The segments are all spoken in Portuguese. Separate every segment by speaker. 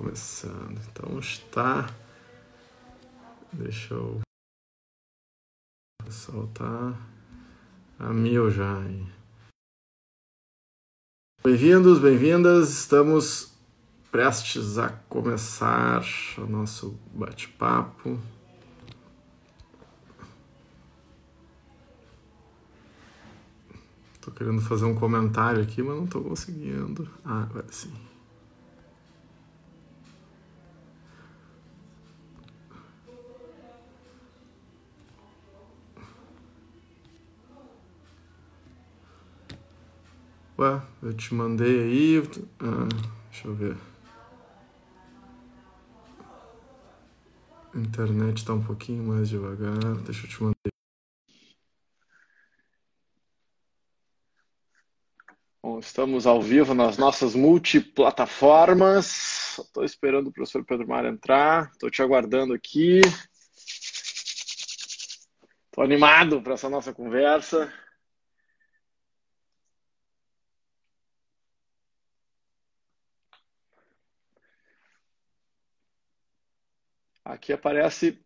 Speaker 1: começando. Então está. Deixa eu soltar a mil já. Bem-vindos, bem-vindas. Estamos prestes a começar o nosso bate-papo. Estou querendo fazer um comentário aqui, mas não estou conseguindo. Ah, agora sim. Eu te mandei aí. Ah, deixa eu ver. A internet está um pouquinho mais devagar. Deixa eu te mandar. Bom, estamos ao vivo nas nossas multiplataformas. Estou esperando o professor Pedro Mar entrar. Estou te aguardando aqui. Estou animado para essa nossa conversa. Aqui aparece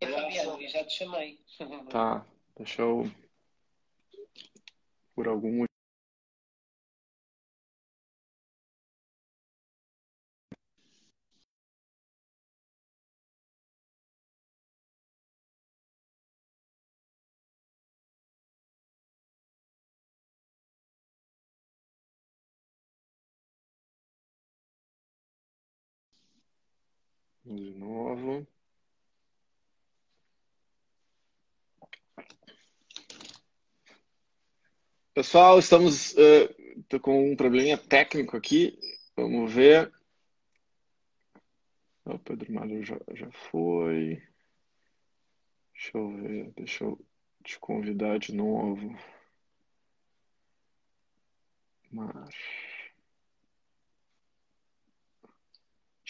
Speaker 2: Fabiano, já te chamei.
Speaker 1: Tá, deixa eu. Por algum De novo. Pessoal, estamos uh, com um probleminha técnico aqui. Vamos ver. O Pedro Mário já, já foi. Deixa eu ver, deixa eu te convidar de novo. Mas...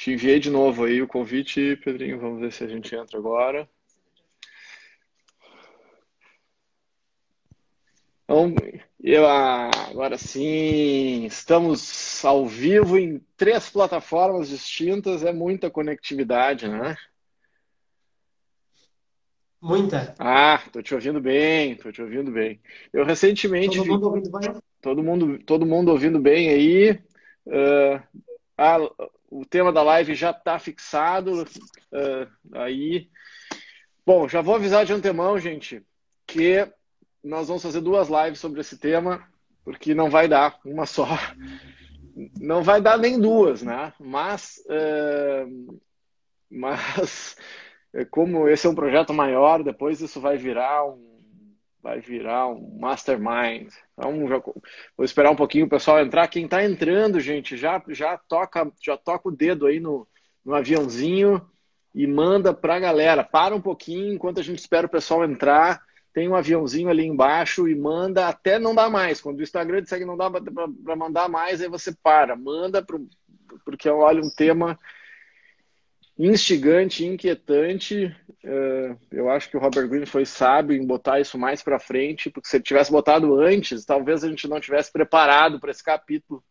Speaker 1: Te enviei de novo aí o convite, Pedrinho. Vamos ver se a gente entra agora. Então, eu, agora sim, estamos ao vivo em três plataformas distintas, é muita conectividade, né?
Speaker 2: Muita.
Speaker 1: Ah, tô te ouvindo bem, tô te ouvindo bem. Eu recentemente
Speaker 2: Todo
Speaker 1: vi-
Speaker 2: mundo ouvindo bem?
Speaker 1: todo mundo, todo mundo ouvindo bem aí. Uh, ah, o tema da live já está fixado uh, aí. Bom, já vou avisar de antemão, gente, que nós vamos fazer duas lives sobre esse tema, porque não vai dar uma só. Não vai dar nem duas, né? Mas, uh, mas como esse é um projeto maior, depois isso vai virar um vai virar um mastermind. Então, já, vou esperar um pouquinho o pessoal entrar. Quem está entrando, gente, já, já toca já toca o dedo aí no, no aviãozinho e manda para a galera. Para um pouquinho enquanto a gente espera o pessoal entrar. Tem um aviãozinho ali embaixo e manda até não dá mais. Quando o Instagram disser que não dá para mandar mais, aí você para. Manda, pro, porque olha um tema instigante, inquietante. Uh, eu acho que o Robert Greene foi sábio em botar isso mais para frente, porque se ele tivesse botado antes, talvez a gente não tivesse preparado para esse capítulo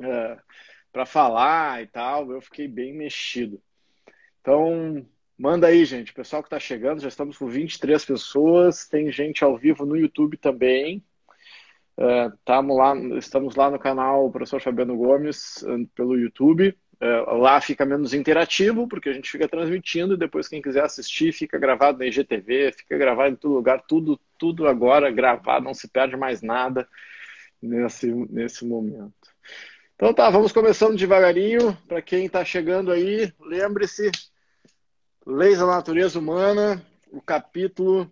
Speaker 1: uh, para falar e tal. Eu fiquei bem mexido. Então, manda aí, gente. O pessoal que está chegando, já estamos com 23 pessoas. Tem gente ao vivo no YouTube também. Uh, lá, estamos lá no canal Professor Fabiano Gomes pelo YouTube. Uh, lá fica menos interativo, porque a gente fica transmitindo e depois quem quiser assistir fica gravado na IGTV, fica gravado em todo lugar, tudo, tudo agora gravado, não se perde mais nada nesse, nesse momento. Então tá, vamos começando devagarinho. Para quem está chegando aí, lembre-se, Leis da Natureza Humana, o capítulo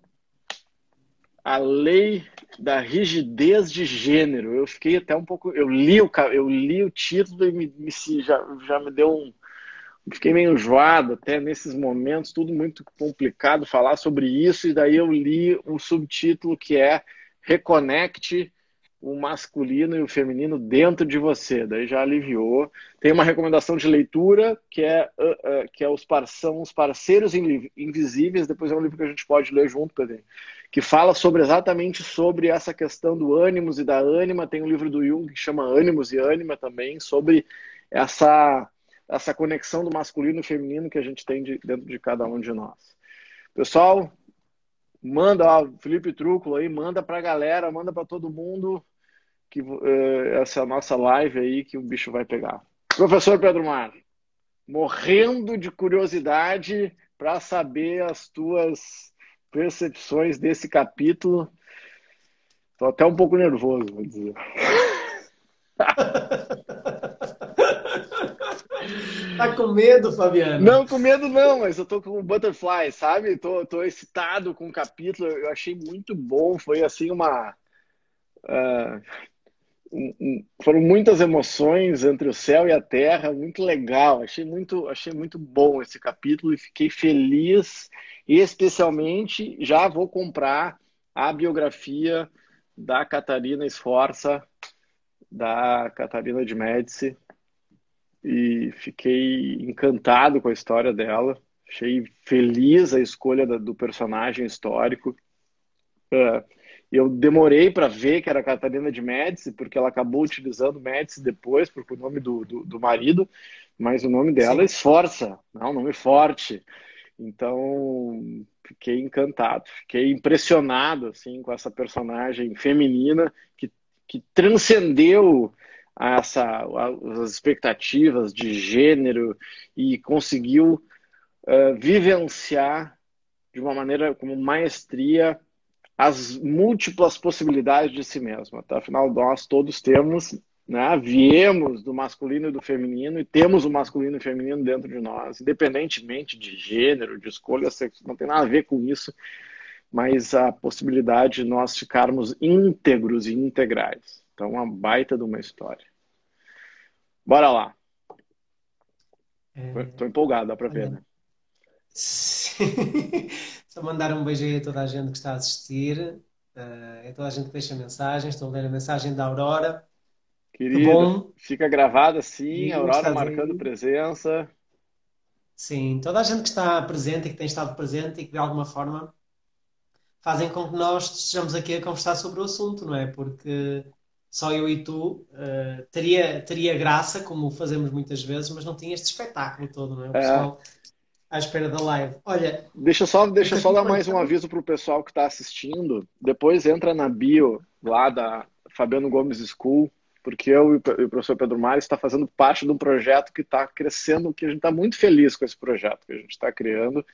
Speaker 1: A Lei da Rigidez de Gênero. Eu fiquei até um pouco. Eu li o, eu li o título e me, me, já, já me deu um. Fiquei meio enjoado até nesses momentos, tudo muito complicado falar sobre isso, e daí eu li um subtítulo que é Reconnect o masculino e o feminino dentro de você. Daí já aliviou. Tem uma recomendação de leitura que é, uh, uh, que é os par são os parceiros invisíveis. Depois é um livro que a gente pode ler junto, Pedro, que fala sobre exatamente sobre essa questão do ânimos e da ânima. Tem um livro do Jung que chama Ânimos e Ânima também sobre essa essa conexão do masculino e feminino que a gente tem de, dentro de cada um de nós. Pessoal, manda, ó, Felipe Trúculo aí, manda para a galera, manda para todo mundo que uh, essa nossa live aí que o bicho vai pegar. Professor Pedro Mar, morrendo de curiosidade para saber as tuas percepções desse capítulo. Estou até um pouco nervoso, vou dizer.
Speaker 2: Tá com medo, Fabiano?
Speaker 1: Não, com medo não, mas eu tô com butterfly, sabe? Tô, tô excitado com o capítulo, eu achei muito bom, foi assim uma... Uh, foram muitas emoções entre o céu e a terra, muito legal, achei muito, achei muito bom esse capítulo e fiquei feliz, e especialmente já vou comprar a biografia da Catarina Esforça, da Catarina de Médici, e fiquei encantado com a história dela. Achei feliz a escolha do personagem histórico. Uh, eu demorei para ver que era Catarina de Médici, porque ela acabou utilizando Médici depois, porque o nome do, do, do marido, mas o nome dela Sim. é Esforça, é um nome forte. Então, fiquei encantado, fiquei impressionado assim com essa personagem feminina que, que transcendeu essa, as expectativas de gênero e conseguiu uh, vivenciar de uma maneira como maestria as múltiplas possibilidades de si mesma. Tá? Afinal, nós todos temos, né, viemos do masculino e do feminino e temos o masculino e o feminino dentro de nós, independentemente de gênero, de escolha sexual, não tem nada a ver com isso, mas a possibilidade de nós ficarmos íntegros e integrais. Então, uma baita de uma história. Bora lá. Estou é... empolgado, dá para ver, né?
Speaker 2: Só mandar um beijo aí a toda a gente que está a assistir, uh, a toda a gente que deixa mensagens. Estou a ler a mensagem da Aurora.
Speaker 1: Querido, fica gravada sim, a Aurora marcando aí. presença.
Speaker 2: Sim, toda a gente que está presente e que tem estado presente e que de alguma forma fazem com que nós estejamos aqui a conversar sobre o assunto, não é? Porque só eu e tu, uh, teria, teria graça, como fazemos muitas vezes, mas não tinha este espetáculo todo, não é? O é. pessoal é. À espera da live. Olha.
Speaker 1: Deixa só, deixa só dar mais um aviso para o pessoal que está assistindo. Depois entra na bio lá da Fabiano Gomes School, porque eu e o professor Pedro Mário está fazendo parte de um projeto que está crescendo, que a gente está muito feliz com esse projeto que a gente está criando.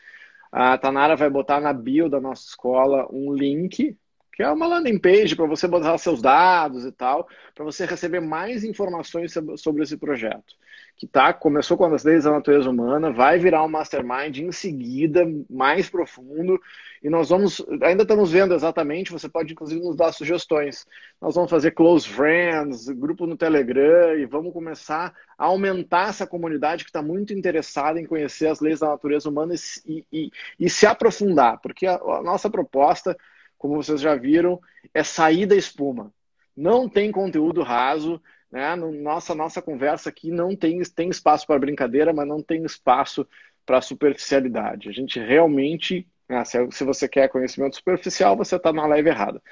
Speaker 1: A Tanara vai botar na bio da nossa escola um link que é uma landing page para você botar seus dados e tal, para você receber mais informações sobre esse projeto. Que tá, começou com as leis da natureza humana, vai virar um mastermind em seguida, mais profundo, e nós vamos, ainda estamos vendo exatamente, você pode inclusive nos dar sugestões. Nós vamos fazer close friends, grupo no Telegram, e vamos começar a aumentar essa comunidade que está muito interessada em conhecer as leis da natureza humana e, e, e se aprofundar, porque a, a nossa proposta como vocês já viram, é sair da espuma. Não tem conteúdo raso, né? Nossa, nossa conversa aqui não tem, tem espaço para brincadeira, mas não tem espaço para superficialidade. A gente realmente, né, se, se, você quer conhecimento superficial, você está na live errada.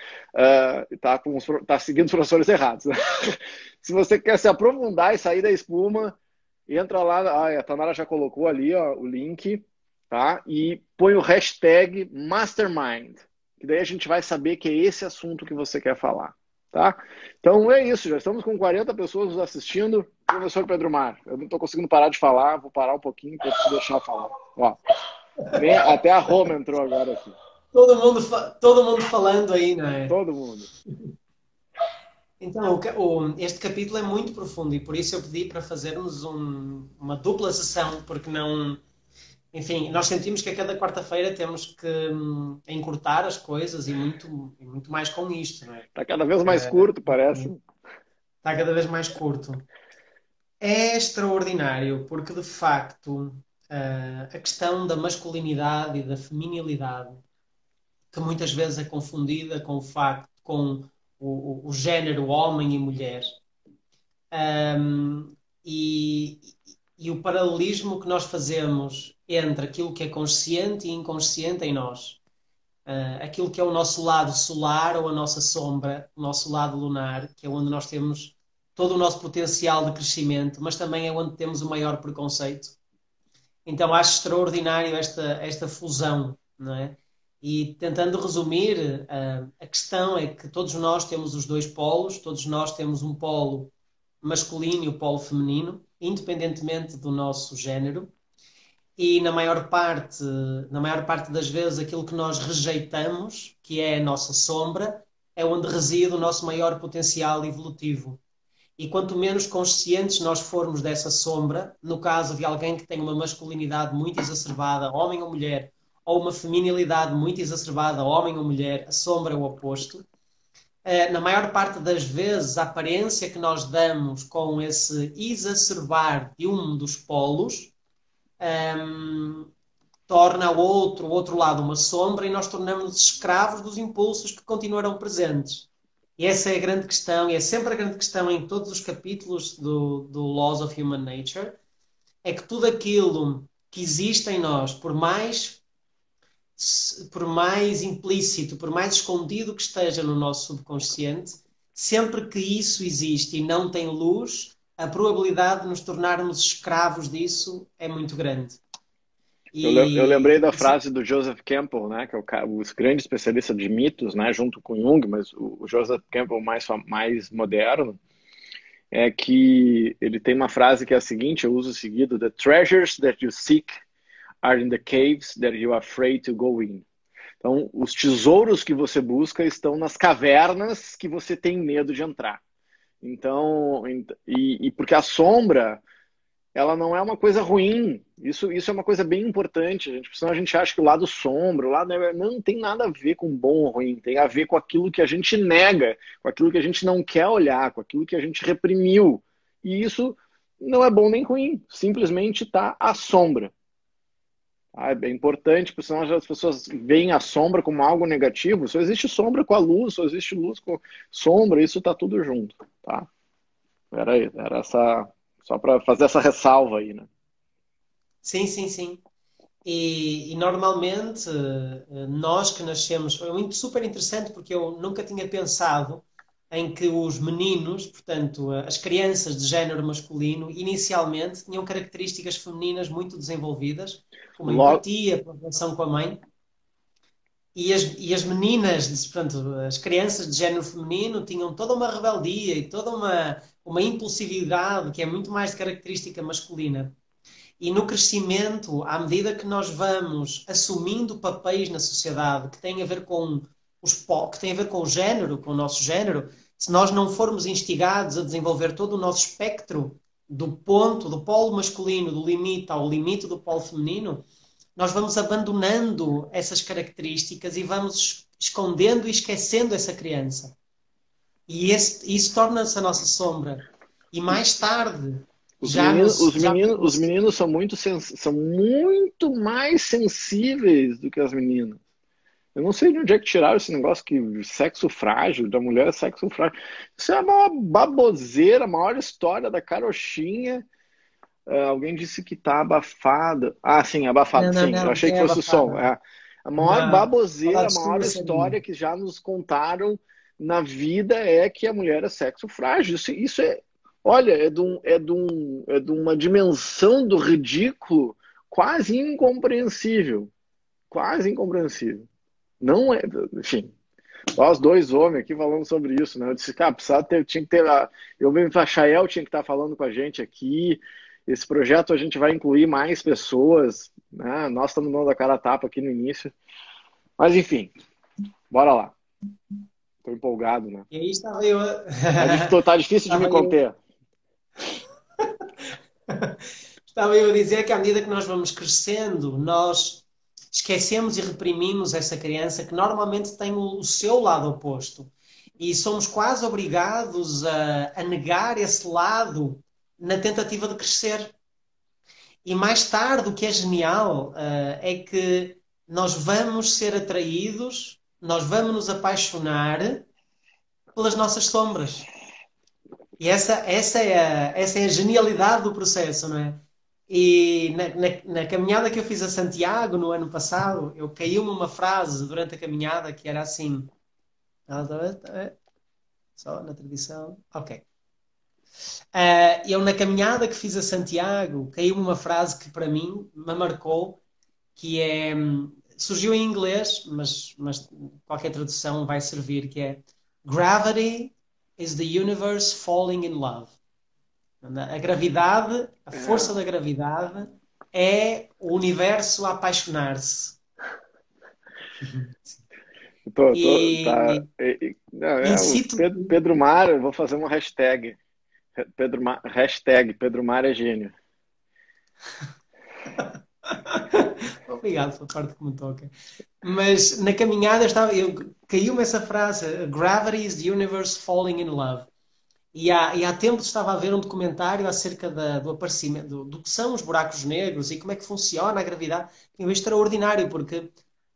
Speaker 1: Está uh, tá seguindo os professores errados. Se você quer se aprofundar e sair da espuma, entra lá, ah, a Tanara já colocou ali ó, o link, tá? E põe o hashtag Mastermind que daí a gente vai saber que é esse assunto que você quer falar. Tá? Então é isso, já estamos com 40 pessoas nos assistindo. Professor Pedro Mar, eu não estou conseguindo parar de falar, vou parar um pouquinho para te deixar falar. Ó, até a Roma entrou agora aqui.
Speaker 2: Todo mundo, todo mundo falando aí, não é?
Speaker 1: Todo mundo.
Speaker 2: Então, o, este capítulo é muito profundo e por isso eu pedi para fazermos um, uma dupla sessão, porque não enfim, nós sentimos que a cada quarta-feira temos que hum, encurtar as coisas e muito, e muito mais com isto, não é?
Speaker 1: Está cada vez mais é, curto, parece.
Speaker 2: Está cada vez mais curto. É extraordinário porque, de facto, uh, a questão da masculinidade e da feminilidade, que muitas vezes é confundida com o facto, com o, o, o género homem e mulher. Um, e, e o paralelismo que nós fazemos entre aquilo que é consciente e inconsciente em nós. Uh, aquilo que é o nosso lado solar ou a nossa sombra, o nosso lado lunar, que é onde nós temos todo o nosso potencial de crescimento, mas também é onde temos o maior preconceito. Então acho extraordinário esta, esta fusão, não é? E tentando resumir, uh, a questão é que todos nós temos os dois polos, todos nós temos um polo masculino e o polo feminino, independentemente do nosso género. E na maior parte, na maior parte das vezes, aquilo que nós rejeitamos, que é a nossa sombra, é onde reside o nosso maior potencial evolutivo. E quanto menos conscientes nós formos dessa sombra, no caso de alguém que tem uma masculinidade muito exacerbada, homem ou mulher, ou uma feminilidade muito exacerbada, homem ou mulher, a sombra é o oposto, na maior parte das vezes, a aparência que nós damos com esse exacerbar de um dos polos um, ehm, torna o outro, o outro lado uma sombra e nós tornamos-nos escravos dos impulsos que continuarão presentes. E essa é a grande questão, e é sempre a grande questão em todos os capítulos do, do Laws of Human Nature, é que tudo aquilo que existe em nós, por mais por mais implícito, por mais escondido que esteja no nosso subconsciente, sempre que isso existe e não tem luz, a probabilidade de nos tornarmos escravos disso é muito grande.
Speaker 1: E... Eu, lembrei da frase do Joseph Campbell, né, que é o, o grande especialista de mitos, né, junto com Jung, mas o, o Joseph Campbell mais, mais moderno, é que ele tem uma frase que é a seguinte, eu uso seguido, The treasures that you seek are in the caves that you are afraid to go in. Então, os tesouros que você busca estão nas cavernas que você tem medo de entrar. Então, e, e, porque a sombra, ela não é uma coisa ruim. Isso, isso é uma coisa bem importante. Gente, senão a gente acha que o lado sombra, o lado não tem nada a ver com bom ou ruim. Tem a ver com aquilo que a gente nega, com aquilo que a gente não quer olhar, com aquilo que a gente reprimiu. E isso não é bom nem ruim. Simplesmente está à sombra. Ah, é importante, porque senão as pessoas veem a sombra como algo negativo. Só existe sombra com a luz, só existe luz com sombra, isso está tudo junto, tá? Era, era essa, só para fazer essa ressalva aí, né?
Speaker 2: Sim, sim, sim. E, e, normalmente eh, nós que nascemos, foi muito super interessante porque eu nunca tinha pensado em que os meninos, portanto, as crianças de género masculino, inicialmente tinham características femininas muito desenvolvidas, como a empatia, a relação com a mãe. E as, e as meninas, portanto, as crianças de género feminino tinham toda uma rebeldia e toda uma, uma impulsividade que é muito mais de característica masculina. E no crescimento, à medida que nós vamos assumindo papéis na sociedade que têm a ver com os que têm a ver com o género, com o nosso género, se nós não formos instigados a desenvolver todo o nosso espectro do ponto, do polo masculino, do limite ao limite do polo feminino, nós vamos abandonando essas características e vamos escondendo e esquecendo essa criança. E esse, isso torna-se a nossa sombra. E mais tarde.
Speaker 1: Os, meninos, nos, os, meninos, os meninos são muito, são muito mais sensíveis do que as meninas. Eu não sei de onde é que tiraram esse negócio que sexo frágil, da mulher é sexo frágil. Isso é uma baboseira, a maior história da carochinha. Uh, alguém disse que tá abafada. Ah, sim, abafada, sim. Não, eu achei que fosse o som. É. A maior não, baboseira, a maior história que já nos contaram na vida é que a mulher é sexo frágil. Isso, isso é, olha, é de, um, é, de um, é de uma dimensão do ridículo quase incompreensível. Quase incompreensível. Não é, enfim, nós dois homens aqui falando sobre isso, né? Eu disse, cara, precisava ter, tinha que ter. Eu mesmo, a Chael tinha que estar falando com a gente aqui. Esse projeto a gente vai incluir mais pessoas, né? Nós estamos dando a cara a tapa aqui no início. Mas enfim, bora lá. Estou empolgado, né?
Speaker 2: E aí estava eu.
Speaker 1: Tá, tá difícil de me conter.
Speaker 2: estava eu a dizer que à medida que nós vamos crescendo, nós esquecemos e reprimimos essa criança que normalmente tem o seu lado oposto. E somos quase obrigados a, a negar esse lado na tentativa de crescer. E mais tarde, o que é genial uh, é que nós vamos ser atraídos, nós vamos nos apaixonar pelas nossas sombras. E essa, essa, é a, essa é a genialidade do processo, não é? E na, na, na, caminhada que eu fiz a Santiago no ano passado, eu caiu-me uma frase durante a caminhada que era assim. Só na tradição. Ok. Uh, eu, na caminhada que fiz a Santiago, caiu-me uma frase que para mim me marcou, que é. Surgiu em inglês, mas, mas qualquer tradução vai servir, que é Gravity is the universe falling in love. A gravidade, a é. força da gravidade é o universo a apaixonar-se.
Speaker 1: Tô, tô, e... tá, não, é, Pedro, Pedro Mar, eu vou fazer uma hashtag. Pedro Mar, hashtag Pedro Mar é gênio.
Speaker 2: Obrigado pela parte que me toca. Mas na caminhada estava, eu, caiu-me essa frase: Gravity is the universe falling in love. E há, e há tempos estava a ver um documentário acerca da, do aparecimento, do, do, que são os buracos negros e como é que funciona a gravidade. É extraordinário, porque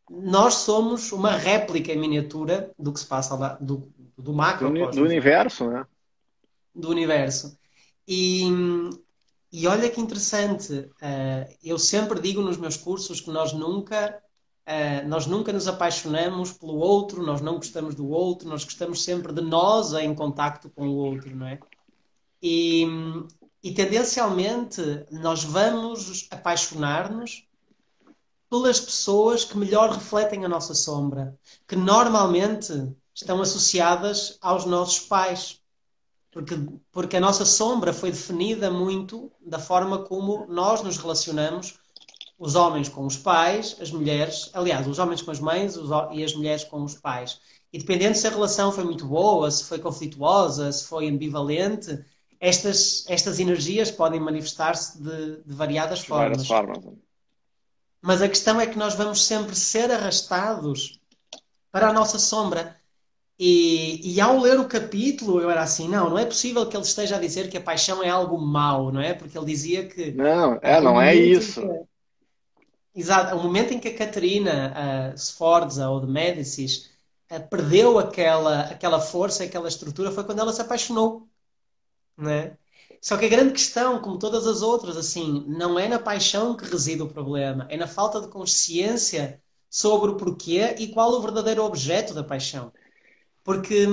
Speaker 2: nós somos uma réplica em miniatura do que se passa lá, do, do macro.
Speaker 1: Do, do universo, né?
Speaker 2: Do universo. E, e olha que interessante, uh, eu sempre digo nos meus cursos que nós nunca, uh, nós nunca nos apaixonamos pelo outro, nós não gostamos do outro, nós gostamos sempre de nós em contacto com o outro, não é? E, e tendencialmente nós vamos apaixonar-nos pelas pessoas que melhor refletem a nossa sombra, que normalmente estão associadas aos nossos pais. Porque, porque a nossa sombra foi definida muito da forma como nós nos relacionamos, os homens com os pais, as mulheres, aliás, os homens com as mães os, e as mulheres com os pais. E dependendo se a relação foi muito boa, se foi conflituosa, se foi ambivalente, estas, estas energias podem manifestar-se de, de, variadas de formas. formas. Mas a questão é que nós vamos sempre ser arrastados para a nossa sombra. E, e, ao ler o capítulo, eu era assim: não, não é possível que ele esteja a dizer que a paixão é algo mau, não é? Porque ele dizia que.
Speaker 1: Não, é, não é isso.
Speaker 2: Exato, o momento em que a Catarina uh, Sforza ou de Médicis uh, perdeu aquela, aquela força, aquela estrutura, foi quando ela se apaixonou, não é? Só que a grande questão, como todas as outras, assim, não é na paixão que reside o problema, é na falta de consciência sobre o porquê e qual o verdadeiro objeto da paixão. Porque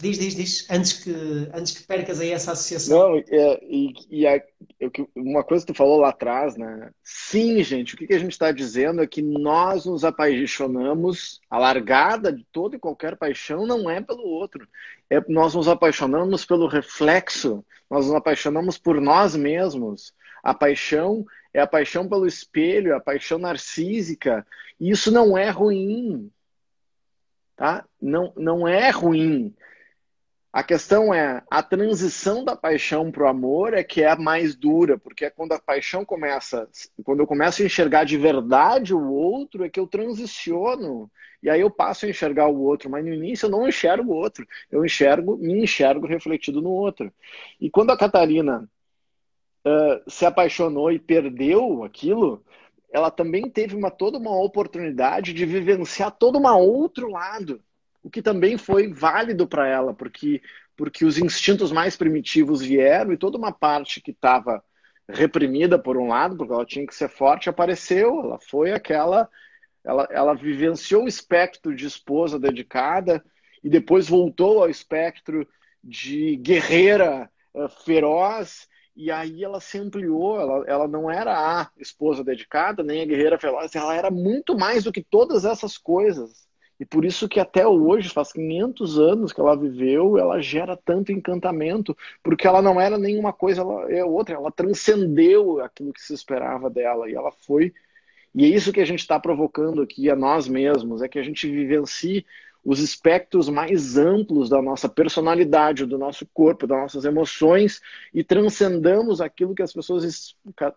Speaker 2: Diz, diz, diz, antes que, antes que percas aí essa associação.
Speaker 1: Não, é, e, e a, uma coisa que tu falou lá atrás, né? Sim, gente, o que, que a gente está dizendo é que nós nos apaixonamos, a largada de toda e qualquer paixão não é pelo outro. É, nós nos apaixonamos pelo reflexo, nós nos apaixonamos por nós mesmos. A paixão é a paixão pelo espelho, a paixão narcísica. E isso não é ruim tá? Não, não é ruim. A questão é a transição da paixão para o amor é que é a mais dura, porque é quando a paixão começa, quando eu começo a enxergar de verdade o outro, é que eu transiciono e aí eu passo a enxergar o outro, mas no início eu não enxergo o outro, eu enxergo, me enxergo refletido no outro. E quando a Catarina uh, se apaixonou e perdeu aquilo, ela também teve uma, toda uma oportunidade de vivenciar todo um outro lado, o que também foi válido para ela, porque, porque os instintos mais primitivos vieram e toda uma parte que estava reprimida por um lado, porque ela tinha que ser forte, apareceu. Ela foi aquela. Ela, ela vivenciou o espectro de esposa dedicada e depois voltou ao espectro de guerreira uh, feroz e aí ela se ampliou, ela, ela não era a esposa dedicada, nem a guerreira feroz, ela era muito mais do que todas essas coisas. E por isso que até hoje, faz 500 anos que ela viveu, ela gera tanto encantamento, porque ela não era nenhuma coisa, ela é outra, ela transcendeu aquilo que se esperava dela, e ela foi. E é isso que a gente está provocando aqui a nós mesmos, é que a gente vivencie os espectros mais amplos da nossa personalidade, do nosso corpo, das nossas emoções e transcendamos aquilo que as pessoas.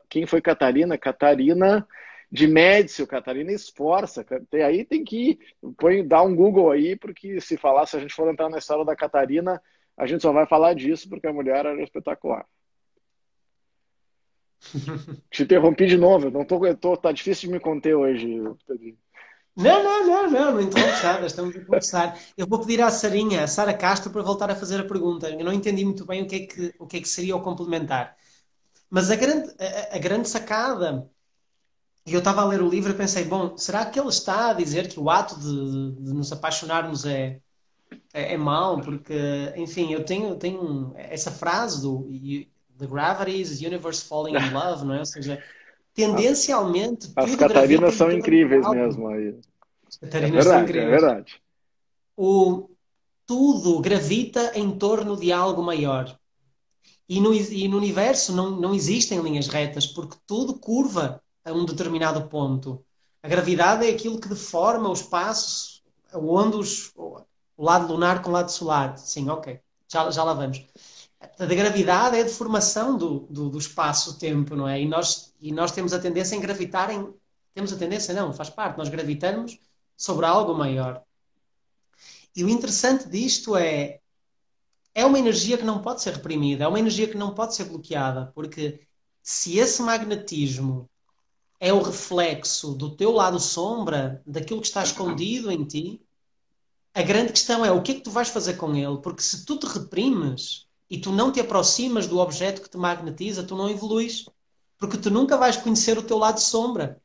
Speaker 1: Quem foi Catarina? Catarina de Médici, Catarina esforça. Aí tem que põe, dar um Google aí, porque se falar, se a gente for entrar na história da Catarina, a gente só vai falar disso porque a mulher era espetacular. Te interrompi de novo, não tô, tô, tá difícil de me conter hoje.
Speaker 2: Não, não, não, não, não interrompes nada, estamos a conversar. Eu vou pedir à Sarinha, a Sara Castro, para voltar a fazer a pergunta. Eu não entendi muito bem o que é que, o que, é que seria o complementar. Mas a grande, a, a grande sacada, e eu estava a ler o livro e pensei, bom, será que ele está a dizer que o ato de, de nos apaixonarmos é, é, é mau? Porque, enfim, eu tenho, tenho essa frase do The gravity is the universe falling in love, não é? Ou seja, tendencialmente.
Speaker 1: As Catarinas são incríveis mesmo aí. As Catarinas é verdade, são é incríveis. É verdade.
Speaker 2: O, tudo gravita em torno de algo maior. E no, e no universo não, não existem linhas retas, porque tudo curva a um determinado ponto. A gravidade é aquilo que deforma o espaço onde os, o lado lunar com o lado solar. Sim, ok. Já, já lá vamos. A gravidade é a deformação do, do, do espaço-tempo, não é? E nós, e nós temos a tendência em gravitar em. Temos a tendência, não, faz parte, nós gravitamos sobre algo maior. E o interessante disto é. É uma energia que não pode ser reprimida, é uma energia que não pode ser bloqueada, porque se esse magnetismo é o reflexo do teu lado sombra, daquilo que está escondido em ti, a grande questão é o que é que tu vais fazer com ele? Porque se tu te reprimes, e tu não te aproximas do objeto que te magnetiza, tu não evoluís. Porque tu nunca vais conhecer o teu lado sombra.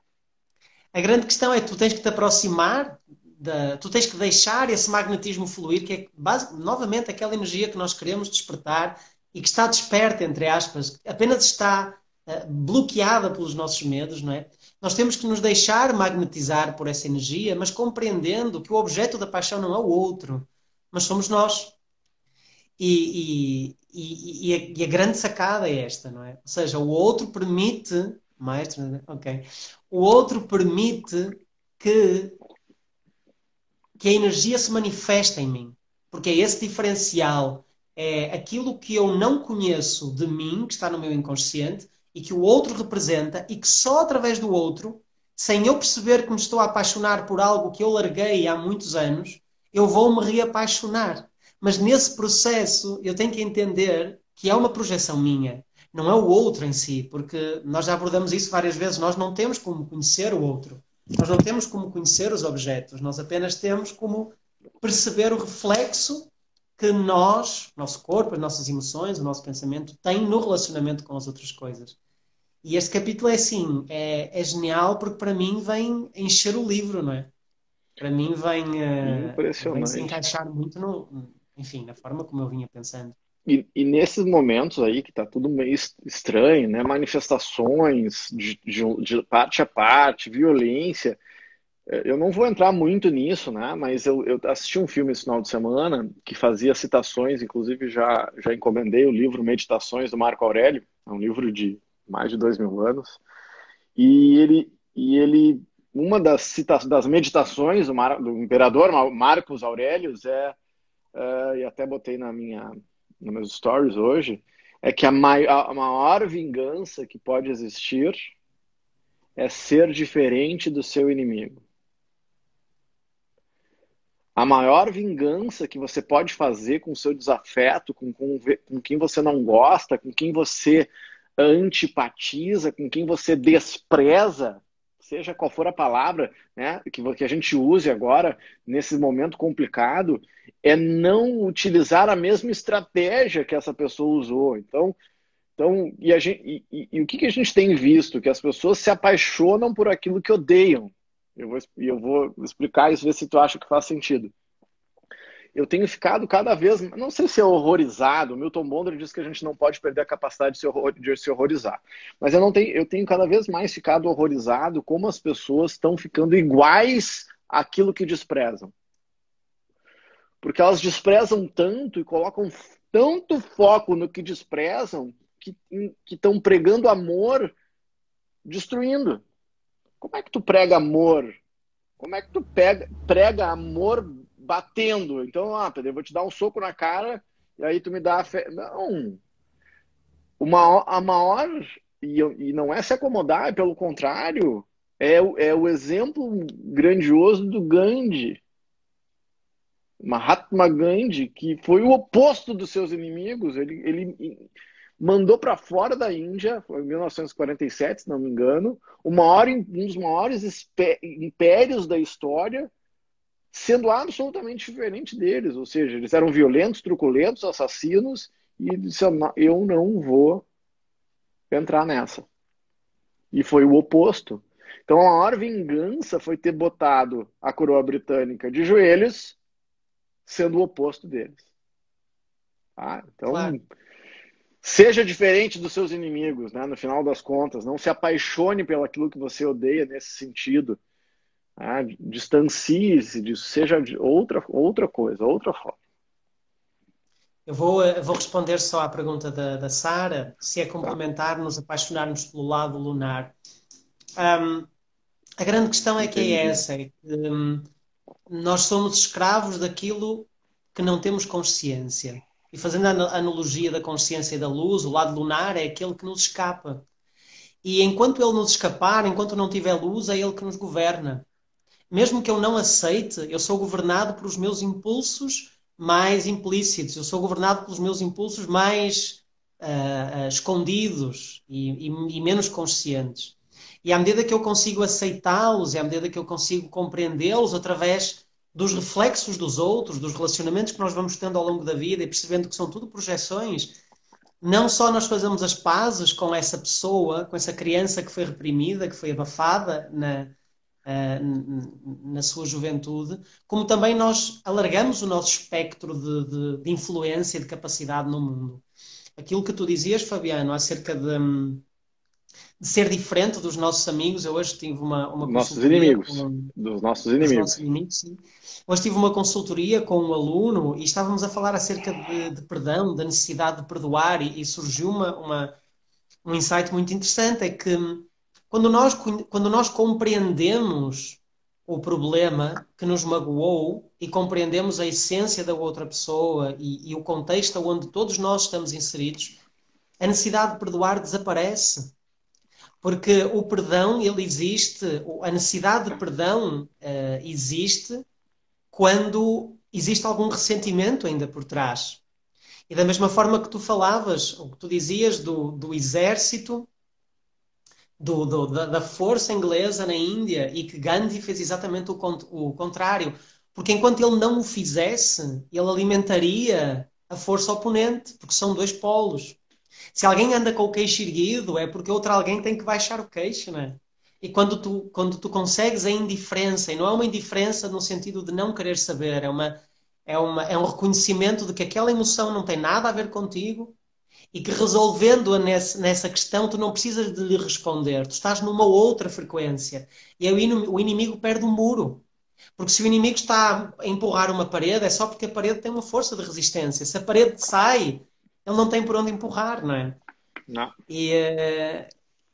Speaker 2: A grande questão é que tu tens que te aproximar, da, tu tens que deixar esse magnetismo fluir, que é base, novamente aquela energia que nós queremos despertar e que está desperta, entre aspas, apenas está bloqueada pelos nossos medos, não é? Nós temos que nos deixar magnetizar por essa energia, mas compreendendo que o objeto da paixão não é o outro, mas somos nós. E, e, e, a, e, a, grande sacada é esta, não é? Ou seja, o outro permite, maestro, ok, o outro permite que, que a energia se manifeste em mim, porque é esse diferencial, é aquilo que eu não conheço de mim, que está no meu inconsciente, e que o outro representa, e que só através do outro, sem eu perceber que me estou a apaixonar por algo que eu larguei há muitos anos, eu vou me reapaixonar. Mas nesse processo eu tenho que entender que é uma projeção minha, não é o outro em si, porque nós já abordamos isso várias vezes. Nós não temos como conhecer o outro, nós não temos como conhecer os objetos, nós apenas temos como perceber o reflexo que nós, nosso corpo, as nossas emoções, o nosso pensamento tem no relacionamento com as outras coisas. E este capítulo é assim, é, é genial porque para mim vem encher o livro, não é? Para mim vem, uh, vem se encaixar muito no, enfim, na forma como eu vinha pensando.
Speaker 1: E, e nesses momentos aí que está tudo meio estranho, né? Manifestações de, de, de, parte a parte, violência. É, eu não vou entrar muito nisso, né? Mas eu, eu assisti um filme esse final de semana que fazia citações, inclusive já, já encomendei o livro Meditações do Marco Aurélio, é um livro de mais de dois mil anos. E ele, e ele uma das, cita das meditações do, Mar, do imperador Marcos Aurelius é uh, e até botei na minha, nos meus stories hoje, é que a, maior, a maior vingança que pode existir é ser diferente do seu inimigo. A maior vingança que você pode fazer com o seu desafeto, com, com, com quem você não gosta, com quem você antipatiza, com quem você despreza, seja qual for a palavra né, que, a gente use agora, nesse momento complicado, é não utilizar a mesma estratégia que essa pessoa usou. Então, então e, gente, e, e o que, que a gente tem visto? Que as pessoas se apaixonam por aquilo que odeiam. Eu vou, eu vou explicar isso, ver se tu acha que faz sentido eu tenho ficado cada vez, não sei se é horrorizado, Milton Bondra diz que a gente não pode perder a capacidade de se, horror, de se horrorizar, mas eu, não tenho, eu tenho cada vez mais ficado horrorizado como as pessoas estão ficando iguais àquilo que desprezam. Porque elas desprezam tanto e colocam tanto foco no que desprezam que estão pregando amor destruindo. Como é que tu prega amor? Como é que tu pega, prega amor batendo. Então, ah, Pedro, eu vou te dar um soco na cara e aí tu me dá a fé. Não. Uma, a maior. E, e não é se acomodar, é pelo contrário. É, é o exemplo grandioso do Gandhi. Mahatma Gandhi, que foi o oposto dos seus inimigos. Ele, ele mandou para fora da Índia, em 1947, se não me engano, maior, um dos maiores impérios da história, sendo absolutamente diferente deles. Ou seja, eles eram violentos, truculentos, assassinos, e disse: Eu não vou entrar nessa. E foi o oposto. Então, a maior vingança foi ter botado a coroa britânica de joelhos, sendo o oposto deles. Ah, então, claro. seja diferente dos seus inimigos, né? no final das contas. Não se apaixone pelo aquilo que você odeia nesse sentido. Ah, Distancie-se disso, seja outra, outra coisa, outra forma.
Speaker 2: Eu vou, eh, vou responder só à pergunta da, da Sara, se é complementar nos apaixonarmos pelo lado lunar. Um, a grande questão é que é essa, é que um, nós somos escravos daquilo que não temos consciência. E fazendo a analogia da consciência e da luz, o lado lunar é aquele que nos escapa. E enquanto ele nos escapar, enquanto não tiver luz, é ele que nos governa. Mesmo que eu não aceite, eu sou governado por os meus impulsos mais implícitos, eu sou governado pelos meus impulsos mais uh, uh, escondidos e, e, e, menos conscientes. E à medida que eu consigo aceitá-los, e à medida que eu consigo compreendê-los através dos reflexos dos outros, dos relacionamentos que nós vamos tendo ao longo da vida e percebendo que são tudo projeções, não só nós fazemos as pazes com essa pessoa, com essa criança que foi reprimida, que foi abafada na, na sua juventude, como também nós alargamos o nosso espectro de, de, de, influência e de capacidade no mundo. Aquilo que tu dizias, Fabiano, acerca de, de ser diferente dos nossos amigos, eu hoje tive uma, uma
Speaker 1: nossos inimigos, com, dos nossos inimigos. Dos nossos inimigos
Speaker 2: Hoje tive uma consultoria com um aluno e estávamos a falar acerca de, de perdão, da necessidade de perdoar e, e surgiu uma, uma, um insight muito interessante, é que quando nós, quando nós compreendemos o problema que nos magoou e compreendemos a essência da outra pessoa e, e, o contexto onde todos nós estamos inseridos, a necessidade de perdoar desaparece. Porque o perdão, ele existe, a necessidade de perdão uh, existe quando existe algum ressentimento ainda por trás. E da mesma forma que tu falavas, o que tu dizias do, do exército do, do, da, da, força inglesa na Índia e que Gandhi fez exatamente o, o contrário. Porque enquanto ele não o fizesse, ele alimentaria a força oponente, porque são dois polos. Se alguém anda com o queixo erguido, é porque outro alguém tem que baixar o queixo, né? E quando tu, quando tu consegues a indiferença, e não é uma indiferença no sentido de não querer saber, é, uma, é, uma, é um reconhecimento de que aquela emoção não tem nada a ver contigo, e que resolvendo-a nessa questão tu não precisas de lhe responder, tu estás numa outra frequência. E aí o inimigo perde o muro. Porque se o inimigo está a empurrar uma parede, é só porque a parede tem uma força de resistência. Se a parede sai, ele não tem por onde empurrar, não é?
Speaker 1: Não.
Speaker 2: E, eh,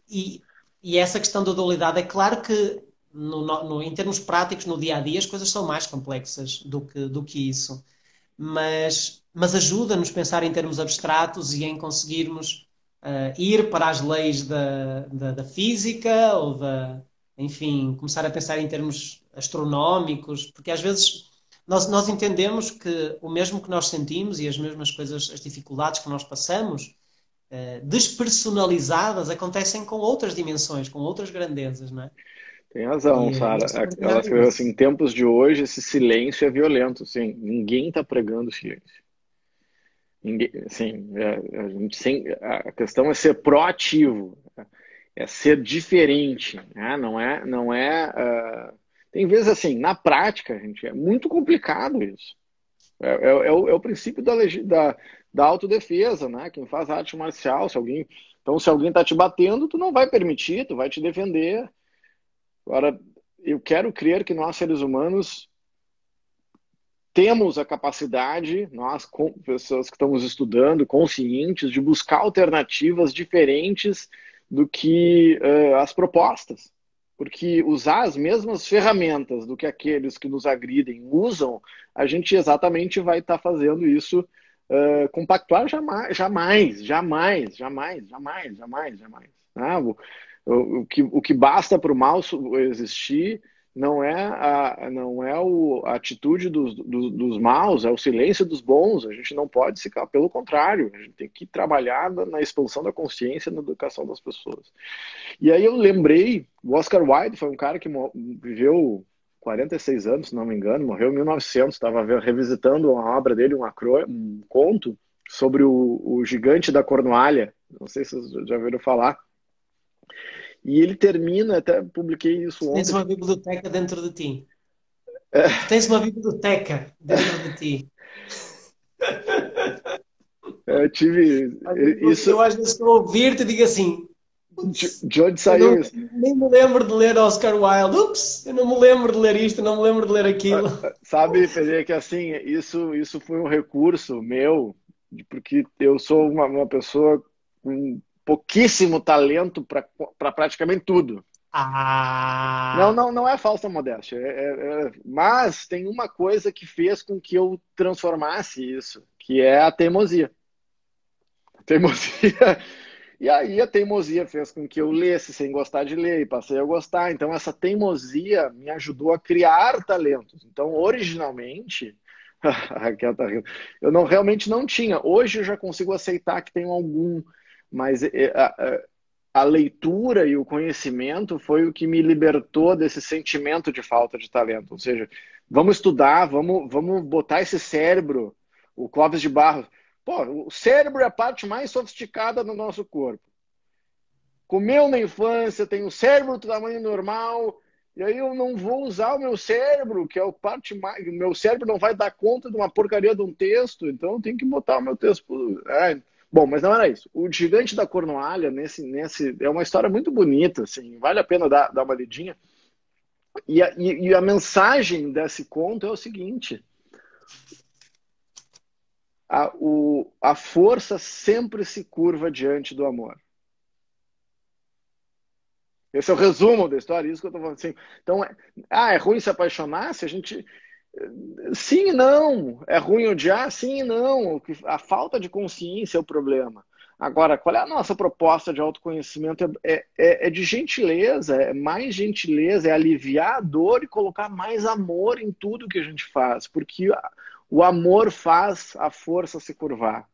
Speaker 2: e, e essa questão da dualidade, é claro que no, no, em termos práticos, no dia a dia, as coisas são mais complexas do que, do que isso. Mas mas ajuda-nos a pensar em termos abstratos e em conseguirmos uh, ir para as leis da, da, da, física ou da, enfim, começar a pensar em termos astronómicos, porque às vezes nós, nós entendemos que o mesmo que nós sentimos e as mesmas coisas, as dificuldades que nós passamos, uh, despersonalizadas, acontecem com outras dimensões, com outras grandezas, não é?
Speaker 1: Tem razão, e, Sara. Ela escreveu assim, em tempos de hoje, esse silêncio é violento. Assim, ninguém está pregando silêncio. Sim, é, a, gente sem, a questão é ser proativo, é ser diferente, né? não é, não é. Uh, tem vezes assim, na prática, gente, é muito complicado isso. É, é, é, o, é o, princípio da, da, da, autodefesa, né? Quem faz arte marcial, se alguém, então se alguém está te batendo, tu não vai permitir, tu vai te defender. Agora, eu quero crer que nós seres humanos temos a capacidade, nós, pessoas que estamos estudando, conscientes, de buscar alternativas diferentes do que uh, as propostas. Porque usar as mesmas ferramentas do que aqueles que nos agridem usam, a gente exatamente vai estar tá fazendo isso uh, compactuar jamais, jamais, jamais, jamais, jamais, jamais, jamais. Né? O, o, o, que, o que basta para o mal existir não é a, não é o, a atitude dos, dos, dos, maus, é o silêncio dos bons. A gente não pode ficar, pelo contrário, a gente tem que trabalhar na expansão da consciência na educação das pessoas. E aí eu lembrei, o Oscar Wilde foi um cara que viveu 46 anos, se não me engano, morreu em 1900, estava revisitando uma obra dele, um, acro, um conto sobre o, o gigante da Cornualha, não sei se vocês já ouviram falar, e ele termina, até publiquei isso ontem.
Speaker 2: Tens uma biblioteca dentro de ti. É. Tens uma biblioteca dentro de ti.
Speaker 1: É, eu tive. isso...
Speaker 2: Eu às vezes estou a ouvir-te e digo assim.
Speaker 1: De onde saiu isso?
Speaker 2: Nem me lembro de ler Oscar Wilde. Ups, eu não me lembro de ler isto, não me lembro de ler aquilo.
Speaker 1: Ah, sabe, Pedro, que assim, isso, isso foi um recurso meu, porque eu sou uma, uma pessoa com pouquíssimo talento para pra praticamente tudo.
Speaker 2: Ah.
Speaker 1: Não, não, não é falsa modéstia. É, é, é, mas tem uma coisa que fez com que eu transformasse isso, que é a teimosia. A teimosia. E aí a teimosia fez com que eu lesse sem gostar de ler e passei a gostar. Então essa teimosia me ajudou a criar talentos. Então originalmente tá eu não realmente não tinha. Hoje eu já consigo aceitar que tenho algum mas é, a, a, leitura e o conhecimento foi o que me libertou desse sentimento de falta de talento. Ou seja, vamos estudar, vamos, vamos botar esse cérebro, o Clóvis de Barros. Pô, o cérebro é a parte mais sofisticada do nosso corpo. Comeu na infância, tem o cérebro do tamanho normal, e aí eu não vou usar o meu cérebro, que é o parte mais. O meu cérebro não vai dar conta de uma porcaria de um texto, então eu tenho que botar o meu texto. É, Bom, mas não era isso. O Gigante da Cornualha, nesse, nesse, é uma história muito bonita, assim, vale a pena dar, dar uma lidinha. E a, e, e a mensagem desse conto é o seguinte: a, o, a força sempre se curva diante do amor. Esse é o resumo da história, isso que eu estou falando assim. Então, é, ah, é ruim se apaixonar se a gente Sim e não. É ruim odiar? Sim e não. A falta de consciência é o problema. Agora, qual é a nossa proposta de autoconhecimento? É, é, é, de gentileza, é mais gentileza, é aliviar a dor e colocar mais amor em tudo que a gente faz, porque o amor faz a força se curvar.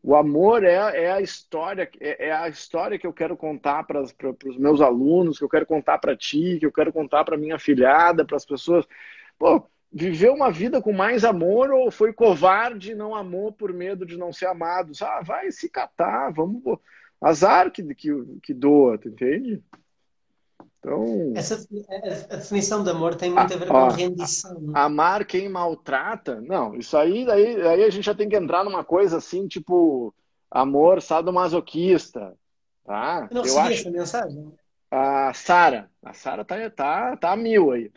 Speaker 1: O amor é, é a história, é, é, a história que eu quero contar para os meus alunos, que eu quero contar para ti, que eu quero contar para minha filhada, para as pessoas. Pô, viveu uma vida com mais amor ou foi covarde e não amou por medo de não ser amado? Ah, vai se catar, vamos. Azar que, que, que doa, tu entende?
Speaker 2: Então... Essa, a definição de amor tem muito a ver com rendição.
Speaker 1: É? Amar quem maltrata? Não, isso aí, aí, aí a gente já tem que entrar numa coisa assim, tipo amor sadomasoquista. Tá?
Speaker 2: Eu não recebi acho... essa mensagem.
Speaker 1: A Sara, a Sara tá, tá, tá a mil aí.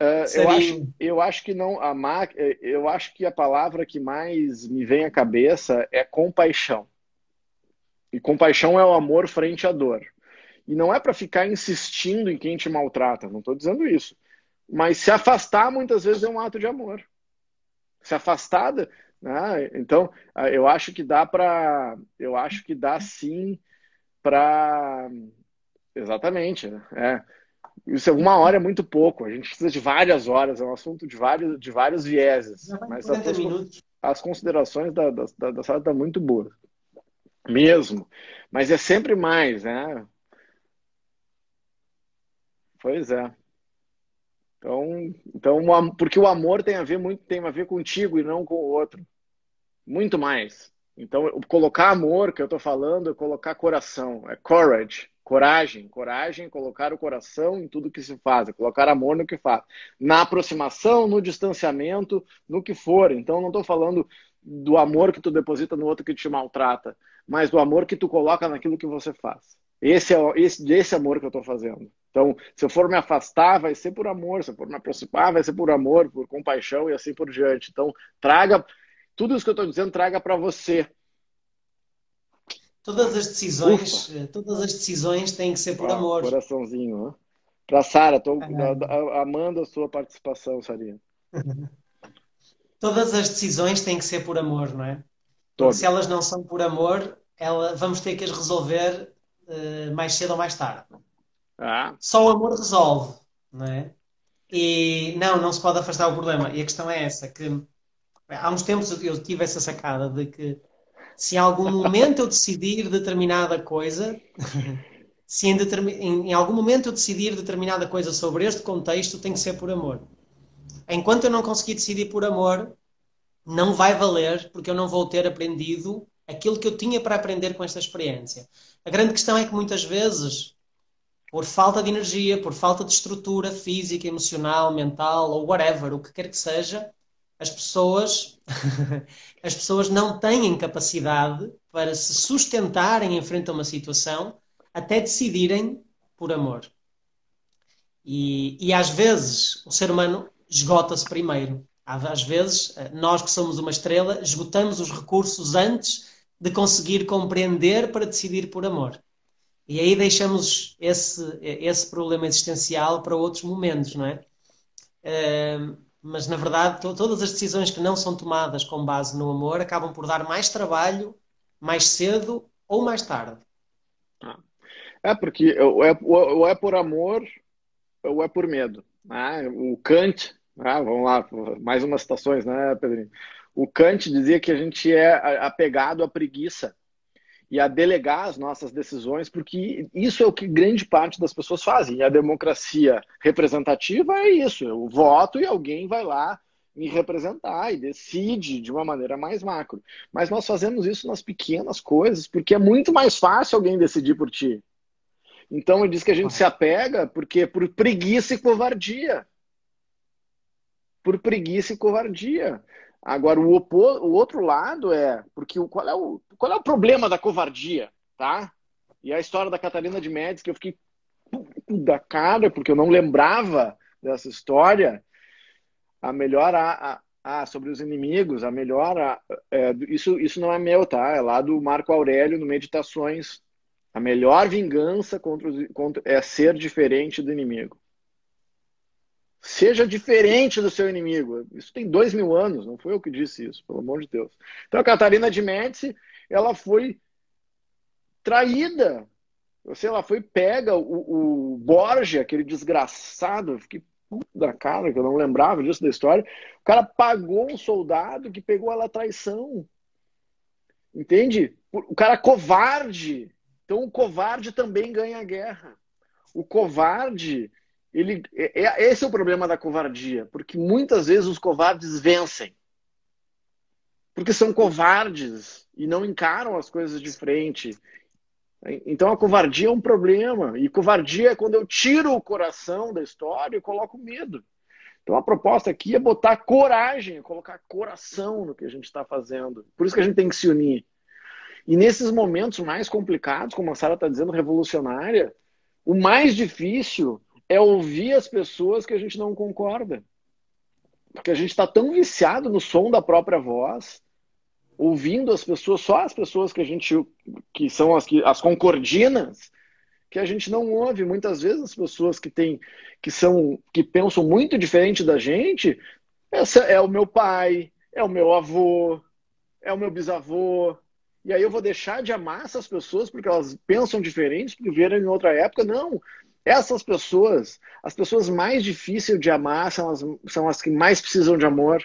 Speaker 1: Uh, eu, acho, eu acho que não a eh, eu acho que a palavra que mais me vem à cabeça é compaixão. E compaixão é o amor frente à dor. E não é para ficar insistindo em quem te maltrata, não estou dizendo isso. Mas se afastar muitas vezes é um ato de amor. Se afastada, né? então eu acho que dá para, eu acho que dá sim para, exatamente, né? É isso é uma hora é muito pouco. A gente precisa de várias horas. É um assunto de vários, de vários vieses. Mas as, as, considerações da, da, da, da sala estão muito boas. Mesmo. Mas é sempre mais, né? Pois é. Então, então, porque o amor tem a ver muito, tem a ver contigo e não com o outro. Muito mais. Então, colocar amor, que eu estou falando, é colocar coração, é courage. Coragem, coragem, colocar o coração em tudo que se faz, é colocar amor no que faz. Na aproximação, no distanciamento, no que for. Então, não estou falando do amor que tu deposita no outro que te maltrata, mas do amor que tu coloca naquilo que você faz. Esse é esse, esse amor que eu estou fazendo. Então, se eu for me afastar, vai ser por amor. Se eu for me aproximar, vai ser por amor, por compaixão e assim por diante. Então, traga tudo isso que eu estou dizendo, traga para você
Speaker 2: Todas as decisões, Ufa. Eh, todas as decisões têm que ser por ah, amor.
Speaker 1: Coraçãozinho, ó. Para Sara, estou ah. amando a sua participação, Sarinha.
Speaker 2: todas as decisões têm que ser por amor, não é? Se elas não são por amor, ela, vamos ter que as resolver uh, mais cedo ou mais tarde.
Speaker 1: Ah.
Speaker 2: Só o amor resolve. não é? E não, não se pode afastar o problema. E a questão é essa, que há uns tempos eu tive essa sacada de que se em algum momento eu decidir determinada coisa, se em, em, em, algum momento eu decidir determinada coisa sobre este contexto, tem que ser por amor. Enquanto eu não conseguir decidir por amor, não vai valer, porque eu não vou ter aprendido aquilo que eu tinha para aprender com esta experiência. A grande questão é que muitas vezes, por falta de energia, por falta de estrutura física, emocional, mental ou whatever, o que quer que seja, as pessoas as pessoas não têm capacidade para se sustentarem em frente a uma situação até decidirem por amor. E, e às vezes o ser humano esgota-se primeiro. Às vezes, nós que somos uma estrela, esgotamos os recursos antes de conseguir compreender para decidir por amor. E aí deixamos esse, esse problema existencial para outros momentos, não é? Uh, mas, na verdade, to todas as decisões que não são tomadas com base no amor acabam por dar mais trabalho mais cedo ou mais tarde.
Speaker 1: Ah. É, porque ou é, ou é por amor ou é por medo. Né? O Kant, né? vamos lá, mais umas citações, né, Pedrinho? O Kant dizia que a gente é apegado à preguiça e a delegar as nossas decisões, porque isso é o que grande parte das pessoas fazem. E a democracia representativa é isso: eu voto e alguém vai lá me representar e decide de uma maneira mais macro. Mas nós fazemos isso nas pequenas coisas, porque é muito mais fácil alguém decidir por ti. Então ele diz que a gente se apega porque por preguiça e covardia. Por preguiça e covardia. Agora, o, o outro lado é, porque o, qual, é o, qual é o problema da covardia, tá? E a história da Catarina de Médici, que eu fiquei da cara, porque eu não lembrava dessa história. A melhor a, a, a sobre os inimigos, a melhor a, é, isso, isso não é meu, tá? É lá do Marco Aurélio no Meditações. A melhor vingança contra, os, contra é ser diferente do inimigo. Seja diferente do seu inimigo. Isso tem dois mil anos, não foi eu que disse isso, pelo amor de Deus. Então a Catarina de Médici, ela foi traída. Eu sei, ela foi pega, o, o Borgia, aquele desgraçado, eu fiquei puto da cara, que eu não lembrava disso da história. O cara pagou um soldado que pegou ela a traição. Entende? O cara covarde. Então o covarde também ganha a guerra. O covarde ele, é, é, esse é o problema da covardia, porque muitas vezes os covardes vencem. Porque são covardes e não encaram as coisas de frente. Então a covardia é um problema. E covardia é quando eu tiro o coração da história e coloco medo. Então a proposta aqui é botar coragem, é colocar coração no que a gente está fazendo. Por isso que a gente tem que se unir. E nesses momentos mais complicados, como a Sara está dizendo, revolucionária, o mais difícil é ouvir as pessoas que a gente não concorda. Porque a gente está tão viciado no som da própria voz, ouvindo as pessoas, só as pessoas que a gente que são as, as concordinas, que a gente não ouve muitas vezes as pessoas que têm que são que pensam muito diferente da gente. Essa é o meu pai, é o meu avô, é o meu bisavô. E aí eu vou deixar de amar essas pessoas porque elas pensam diferentes, porque vieram em outra época. Não, essas pessoas, as pessoas mais difíceis de amar são as, são as que mais precisam de amor.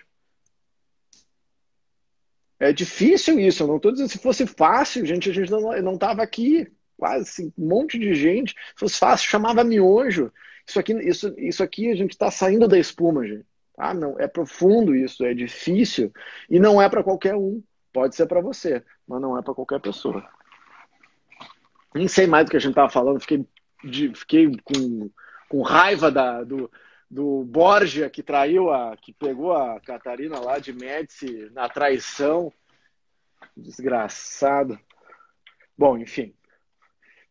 Speaker 1: É difícil isso, eu não estou dizendo se fosse fácil, gente, a gente não estava aqui, quase um monte de gente. Se fosse fácil, chamava miojo. Isso aqui, isso, isso aqui a gente está saindo da espuma, gente. Ah, não, é profundo isso, é difícil e não é para qualquer um. Pode ser para você, mas não é para qualquer pessoa. Nem sei mais do que a gente estava falando, fiquei de, fiquei com, com raiva da, do, do Borgia que traiu a que pegou a Catarina lá de Médici na traição. Desgraçado. Bom, enfim.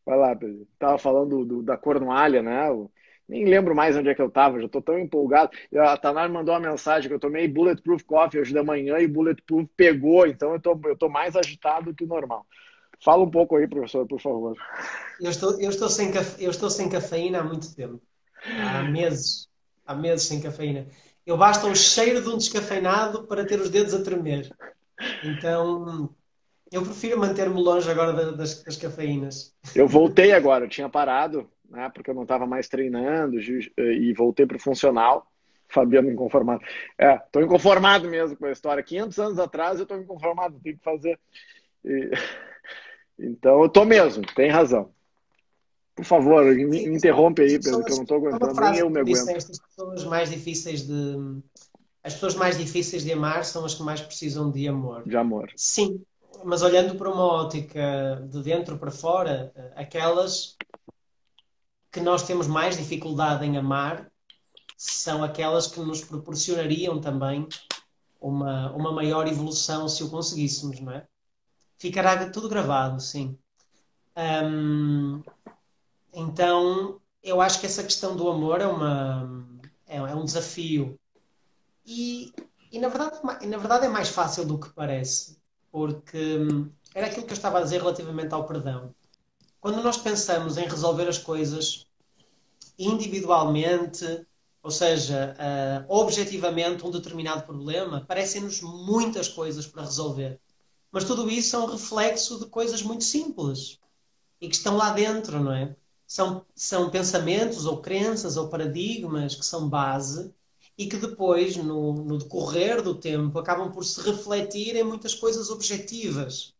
Speaker 1: Vai lá. Tava falando do, da Cornualha, né? Eu nem lembro mais onde é que eu tava, já tô tão empolgado. A Tanar mandou uma mensagem que eu tomei Bulletproof Coffee hoje da manhã e Bulletproof pegou, então eu tô, eu tô mais agitado que o normal. Fala um pouco aí, professor, por favor.
Speaker 2: Eu estou, eu estou, sem, eu estou sem cafeína há muito tempo. Há meses. Há meses sem cafeína. Eu basta o cheiro de um descafeinado para ter os dedos a tremer. Então, eu prefiro manter-me longe agora das, das, cafeínas.
Speaker 1: Eu voltei agora, eu tinha parado. né, porque eu não estava mais treinando e voltei para o funcional. Fabiano inconformado. É, estou inconformado mesmo com a história. 500 anos atrás eu estou inconformado, tenho que fazer. E... Então, eu estou mesmo, tem razão. Por favor, me interrompe aí, Pedro, que eu não estou aguentando, nem eu me aguento.
Speaker 2: As pessoas mais difíceis de... As pessoas mais difíceis de amar são as que mais precisam de amor.
Speaker 1: De amor.
Speaker 2: Sim, mas olhando para uma ótica de dentro para fora, aquelas que nós temos mais dificuldade em amar são aquelas que nos proporcionariam também uma, uma maior evolução se o conseguíssemos, não é? Ficará tudo gravado, sim. Um, então, eu acho que essa questão do amor é, uma, é, é um desafio. E, e na, verdade, na verdade é mais fácil do que parece, porque hum, era aquilo que eu estava a dizer relativamente ao perdão. Quando nós pensamos em resolver as coisas individualmente, ou seja, uh, objetivamente um determinado problema, parecem-nos muitas coisas para resolver. Mas tudo isso é um reflexo de coisas muito simples e que estão lá dentro, não é? São, são pensamentos ou crenças ou paradigmas que são base e que depois, no, no decorrer do tempo, acabam por se refletir em muitas coisas objetivas.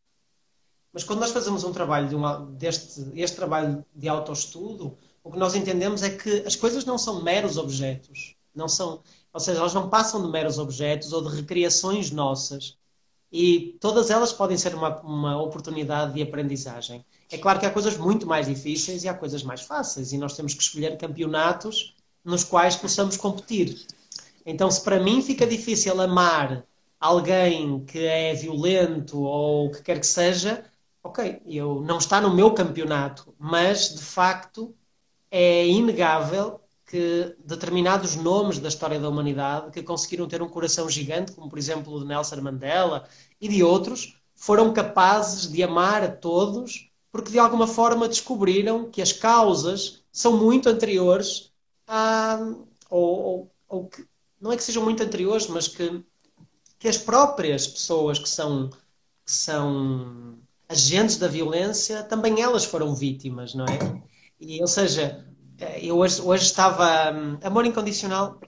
Speaker 2: Mas quando nós fazemos um trabalho de uma, deste este trabalho de autoestudo, o que nós entendemos é que as coisas não são meros objetos, não são, ou seja, elas não passam de meros objetos ou de recriações nossas, e todas elas podem ser uma, uma oportunidade de aprendizagem. É claro que há coisas muito mais difíceis e há coisas mais fáceis, e nós temos que escolher campeonatos nos quais possamos competir. Então, se para mim fica difícil amar alguém que é violento ou o que quer que seja, ok, eu não está no meu campeonato, mas de facto é inegável que determinados nomes da história da humanidade que conseguiram ter um coração gigante, como por exemplo o de Nelson Mandela e de outros, foram capazes de amar a todos porque de alguma forma descobriram que as causas são muito anteriores a. ou, ou, ou que, não é que sejam muito anteriores, mas que, que as próprias pessoas que são, que são agentes da violência também elas foram vítimas, não é? E, ou seja, eu hoje, hoje estava. Um, amor incondicional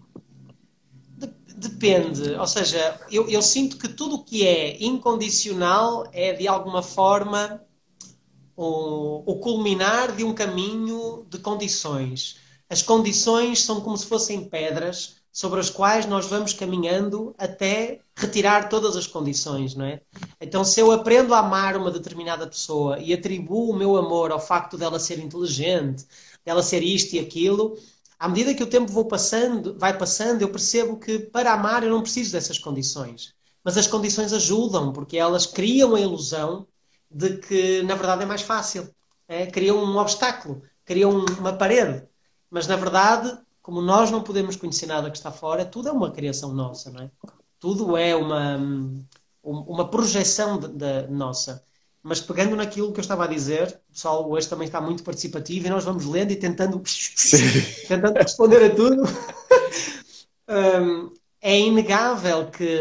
Speaker 2: de, depende. Ou seja, eu, eu sinto que tudo o que é incondicional é de alguma forma o, o culminar de um caminho de condições. As condições são como se fossem pedras sobre as quais nós vamos caminhando até retirar todas as condições, não é? Então, se eu aprendo a amar uma determinada pessoa e atribuo o meu amor ao facto dela ser inteligente, dela ser isto e aquilo, à medida que o tempo vou passando, vai passando, eu percebo que para amar eu não preciso dessas condições. Mas as condições ajudam, porque elas criam a ilusão de que, na verdade, é mais fácil. É? Criam um obstáculo, criam uma parede. Mas, na verdade, como nós não podemos conhecer nada que está fora, tudo é uma criação nossa, não é? Tudo é uma, uma projeção de, de nossa. Mas pegando naquilo que eu estava a dizer, o pessoal hoje também está muito participativo e nós vamos lendo e tentando, tentando responder a tudo. um, é inegável que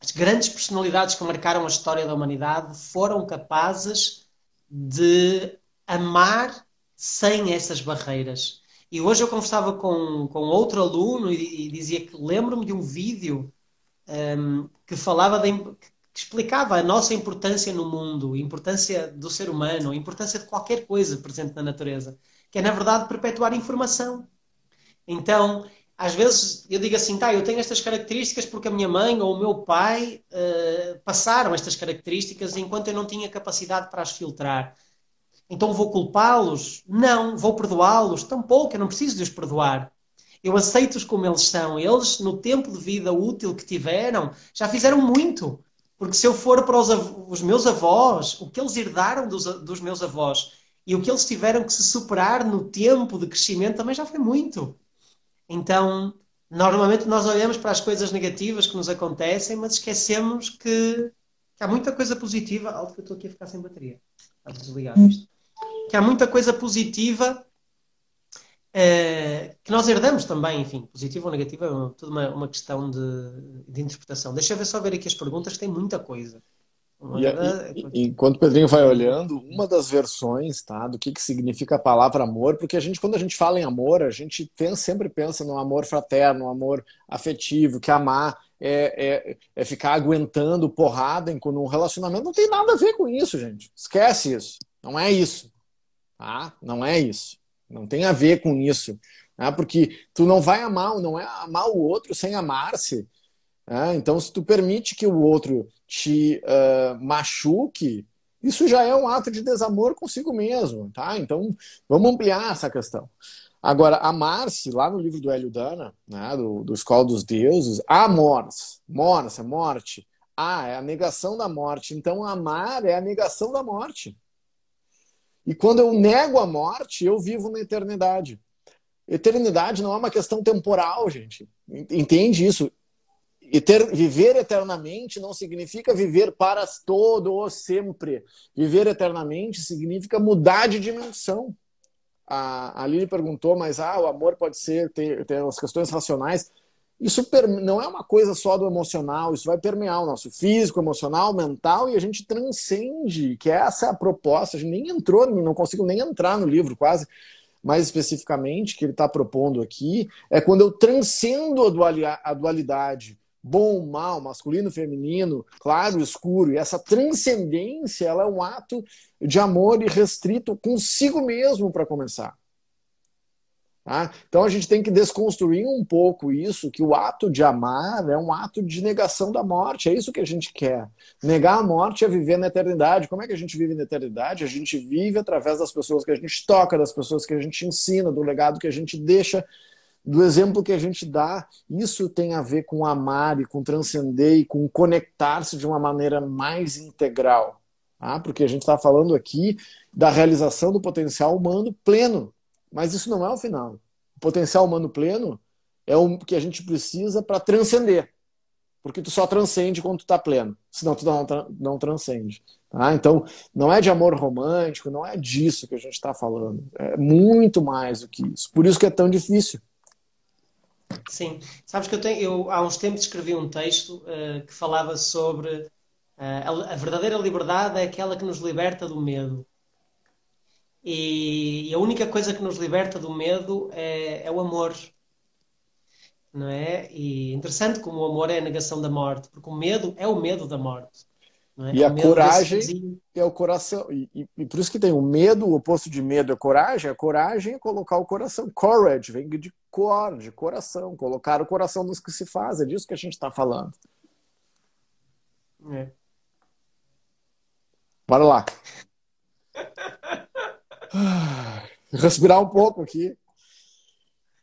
Speaker 2: as grandes personalidades que marcaram a história da humanidade foram capazes de amar sem essas barreiras. E hoje eu conversava com, com outro aluno e, e dizia que lembro-me de um vídeo um, que falava de, que explicava a nossa importância no mundo, a importância do ser humano, a importância de qualquer coisa presente na natureza, que é na verdade perpetuar informação. Então, às vezes eu digo assim, tá, eu tenho estas características porque a minha mãe ou o meu pai uh, passaram estas características enquanto eu não tinha capacidade para as filtrar. Então vou culpá-los? Não. Vou perdoá-los? Tampouco, eu não preciso de os perdoar. Eu aceito-os como eles são. Eles, no tempo de vida útil que tiveram, já fizeram muito. Porque se eu for para os, os meus avós, o que eles herdaram dos, dos meus avós e o que eles tiveram que se superar no tempo de crescimento também já foi muito. Então, normalmente nós olhamos para as coisas negativas que nos acontecem, mas esquecemos que, que há muita coisa positiva. Alto que eu estou aqui a ficar sem bateria. Está desligado isto. Que há muita coisa positiva uh, que nós herdamos também, enfim, positiva ou negativa, é tudo uma, uma questão de, de interpretação. Deixa eu ver só ver aqui as perguntas, tem muita coisa.
Speaker 1: E, e, enquanto o Pedrinho vai olhando, uma das versões tá, do que, que significa a palavra amor, porque a gente, quando a gente fala em amor, a gente pensa, sempre pensa no amor fraterno, no amor afetivo, que amar é, é, é ficar aguentando porrada em um relacionamento. Não tem nada a ver com isso, gente. Esquece isso. Não é isso. Tá? Não é isso. Não tem a ver com isso. Tá? Porque tu não vai amar, não é amar o outro sem amar-se. Tá? Então, se tu permite que o outro te uh, machuque, isso já é um ato de desamor consigo mesmo, tá? Então, vamos ampliar essa questão. Agora, amar-se, lá no livro do Hélio Dana, né, do, do Escola dos Deuses, amor-se, mors, é morte. Ah, é a negação da morte. Então, amar é a negação da morte. E quando eu nego a morte, eu vivo na eternidade. Eternidade não é uma questão temporal, gente. Entende isso? Eter, viver eternamente não significa viver para todo ou sempre. Viver eternamente significa mudar de dimensão. A, a Lili perguntou, mas ah, o amor pode ser, ter, ter as questões racionais. Isso não é uma coisa só do emocional, isso vai permear o nosso físico, emocional, mental, e a gente transcende, que essa é a proposta. A gente nem entrou, não consigo nem entrar no livro quase, mais especificamente, que ele está propondo aqui, é quando eu transcendo a dualidade bom, mal, masculino, feminino, claro, escuro. E essa transcendência ela é um ato de amor irrestrito consigo mesmo para começar. Tá? Então a gente tem que desconstruir um pouco isso, que o ato de amar é um ato de negação da morte. É isso que a gente quer. Negar a morte é viver na eternidade. Como é que a gente vive na eternidade? A gente vive através das pessoas que a gente toca, das pessoas que a gente ensina, do legado que a gente deixa do exemplo que a gente dá, isso tem a ver com amar e com transcender e com conectar-se de uma maneira mais integral. Tá? Porque a gente está falando aqui da realização do potencial humano pleno. Mas isso não é o final. O potencial humano pleno é o que a gente precisa para transcender. Porque tu só transcende quando tu está pleno. Senão tu não, não transcende. Tá? Então, não é de amor romântico, não é disso que a gente está falando. É muito mais do que isso. Por isso que é tão difícil.
Speaker 2: Sim, sabes que eu, tenho, eu há uns tempos escrevi um texto uh, que falava sobre uh, a, a, verdadeira liberdade é aquela que nos liberta do medo. E, e, a única coisa que nos liberta do medo é, é o amor. Não é? E interessante como o amor é a negação da morte, porque o medo é o medo da morte.
Speaker 1: É? E a coragem é o coração. E, e, e, por isso que tem o medo, o oposto de medo é coragem. A coragem é colocar o coração. Courage vem de cor, de coração. Colocar o coração nos que se faz. É disso que a gente está falando. É. Bora lá. Respirar um pouco aqui.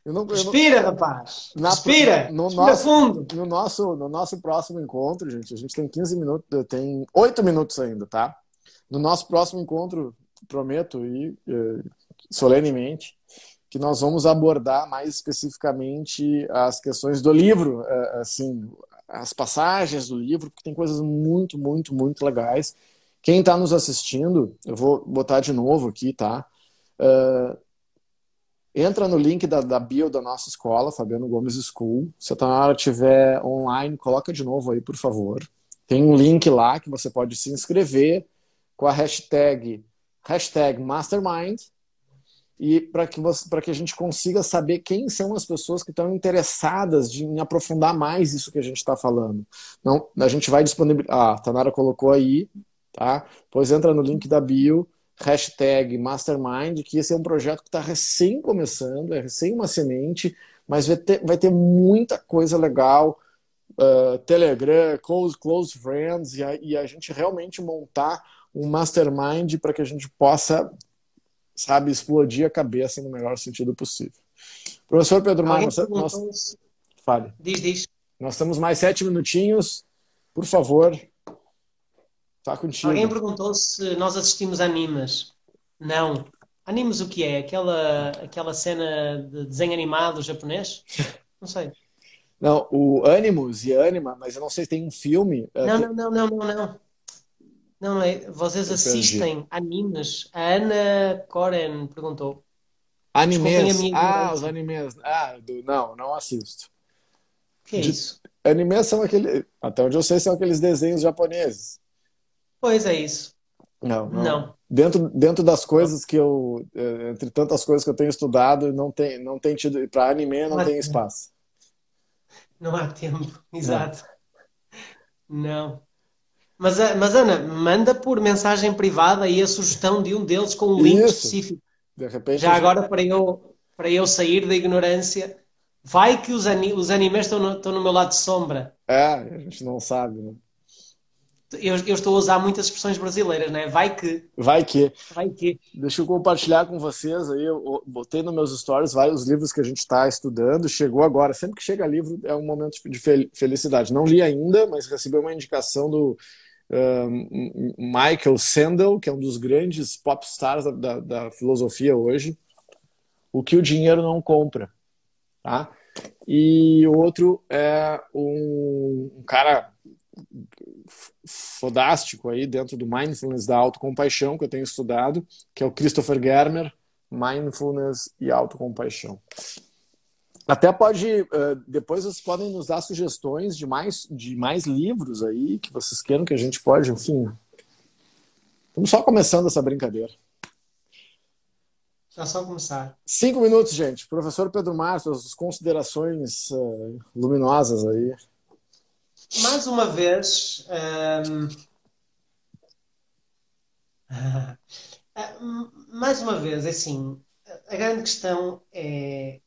Speaker 2: Não, Respira, não... rapaz! Na, Respira! No Respira nosso, fundo!
Speaker 1: No nosso, no nosso próximo encontro, gente, a gente tem 15 minutos, tem 8 minutos ainda, tá? No nosso próximo encontro, prometo e eh, solenemente que nós vamos abordar mais especificamente as questões do livro, eh, assim, as passagens do livro, porque tem coisas muito, muito, muito legais. Quem está nos assistindo, eu vou botar de novo aqui, tá? Uh, Entra no link da, da bio da nossa escola, Fabiano Gomes School. Se a tua hora estiver online, coloca de novo aí, por favor. Tem um link lá que você pode se inscrever com a hashtag, hashtag Mastermind e para que, que a gente consiga saber quem são as pessoas que estão interessadas de, em aprofundar mais isso que a gente está falando. Não, a gente vai disponibilizar. Ah, a Tanara colocou aí, tá? Pois entra no link da bio hashtag Mastermind, que esse é um projeto que está recém começando, é recém uma semente, mas vai ter, vai ter muita coisa legal, uh, Telegram, close, close friends, e a, e a gente realmente montar um mastermind para que a gente possa, sabe, explodir a cabeça no melhor sentido possível. Professor Pedro Mar, nós, nós... Fale.
Speaker 2: Diz, diz.
Speaker 1: Nós temos mais sete minutinhos. Por favor, Está contigo.
Speaker 2: Alguém perguntou se nós assistimos animes. Não. Animes o que é? Aquela, aquela cena de desenho animado japonês? Não sei.
Speaker 1: Não, o Animus e Anima, mas eu não sei se tem um filme.
Speaker 2: Eh, não, não, não, não, não, não. Não, é, vocês assistem animes? A Ana Koren perguntou.
Speaker 1: Animes? Ah, os animes. Ah, do, não, não assisto.
Speaker 2: O que é De, isso?
Speaker 1: Animes são aqueles. Até onde eu sei, são aqueles desenhos japoneses.
Speaker 2: Pois é isso.
Speaker 1: Não, não. não. Dentro, dentro das coisas que eu, eh, entre tantas coisas que eu tenho estudado, não tem, não tem tido, para anime não, não tem espaço.
Speaker 2: Não há tempo, exato. Não. Mas, eh, mas Ana, manda por mensagem privada aí a sugestão de um deles com um link Isso. específico. De repente, Já agora para eu, para eu sair da ignorância, vai que os, os animes estão no, estão no meu lado de sombra.
Speaker 1: É, a gente não sabe, né?
Speaker 2: Eu, eu, estou a usar muitas expressões brasileiras, né? Vai que.
Speaker 1: Vai que.
Speaker 2: Vai que.
Speaker 1: Deixa eu compartilhar com vocês aí. Eu botei nos meus stories vários livros que a gente está estudando. Chegou agora. Sempre que chega livro é um momento de felicidade. Não li ainda, mas recebi uma indicação do um, Michael Sandel, que é um dos grandes pop stars da, da, da filosofia hoje. O que o dinheiro não compra. Tá? E o outro é um, um cara fodástico aí dentro do mindfulness da autocompaixão que eu tenho estudado, que é o Christopher Germer, mindfulness e autocompaixão. Até pode, depois vocês podem nos dar sugestões de mais, de mais livros aí que vocês queiram que a gente pode, enfim. Estamos só começando essa brincadeira.
Speaker 2: Já só começar.
Speaker 1: Cinco minutos, gente. Professor Pedro Márcio, as considerações uh, luminosas aí
Speaker 2: mais uma vez, um, mais uma vez, é assim, a grande questão é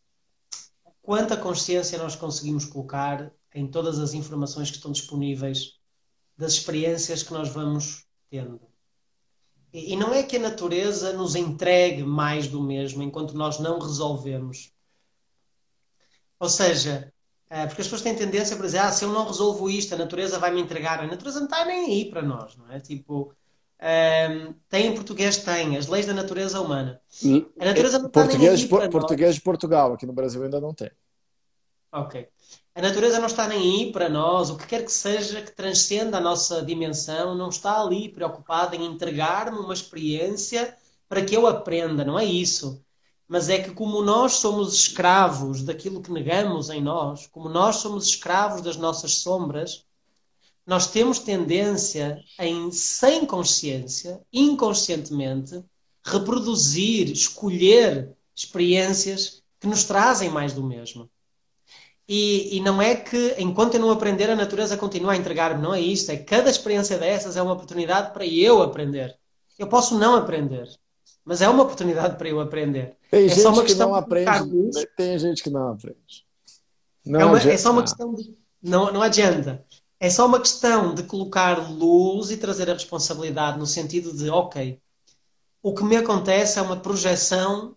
Speaker 2: quanta consciência nós conseguimos colocar em todas as informações que estão disponíveis das experiências que nós vamos tendo. E, e não é que a natureza nos entregue mais do mesmo enquanto nós não resolvemos. Ou seja, é, porque as pessoas têm tendência para dizer, ah, se eu não resolvo isto, a natureza vai me entregar. A natureza não está nem aí para nós, não é? Tipo, um, ehm, tem em português, tem, as leis da natureza humana.
Speaker 1: Hum, a natureza não português, está nem aí para Português nós. de Portugal, aqui no Brasil ainda não tem.
Speaker 2: Ok. A natureza não está nem aí para nós, o que quer que seja que transcenda a nossa dimensão, não está ali preocupada em entregar-me uma experiência para que eu aprenda, não é isso mas é que, como nós somos escravos daquilo que negamos em nós, como nós somos escravos das nossas sombras, nós temos tendência em, sem consciência, inconscientemente, reproduzir, escolher experiências que nos trazem mais do mesmo. E, e, não é que, enquanto eu não aprender, a natureza continua a entregar-me. Não é isto. É cada experiência dessas é uma oportunidade para eu aprender. Eu posso não aprender mas é uma oportunidade para eu aprender.
Speaker 1: Tem é gente só uma que não aprende. Tem gente que não aprende.
Speaker 2: Não é, uma, é, só uma questão de. Não, não adianta. É só uma questão de colocar luz e trazer a responsabilidade no sentido de, ok, o que me acontece é uma projeção,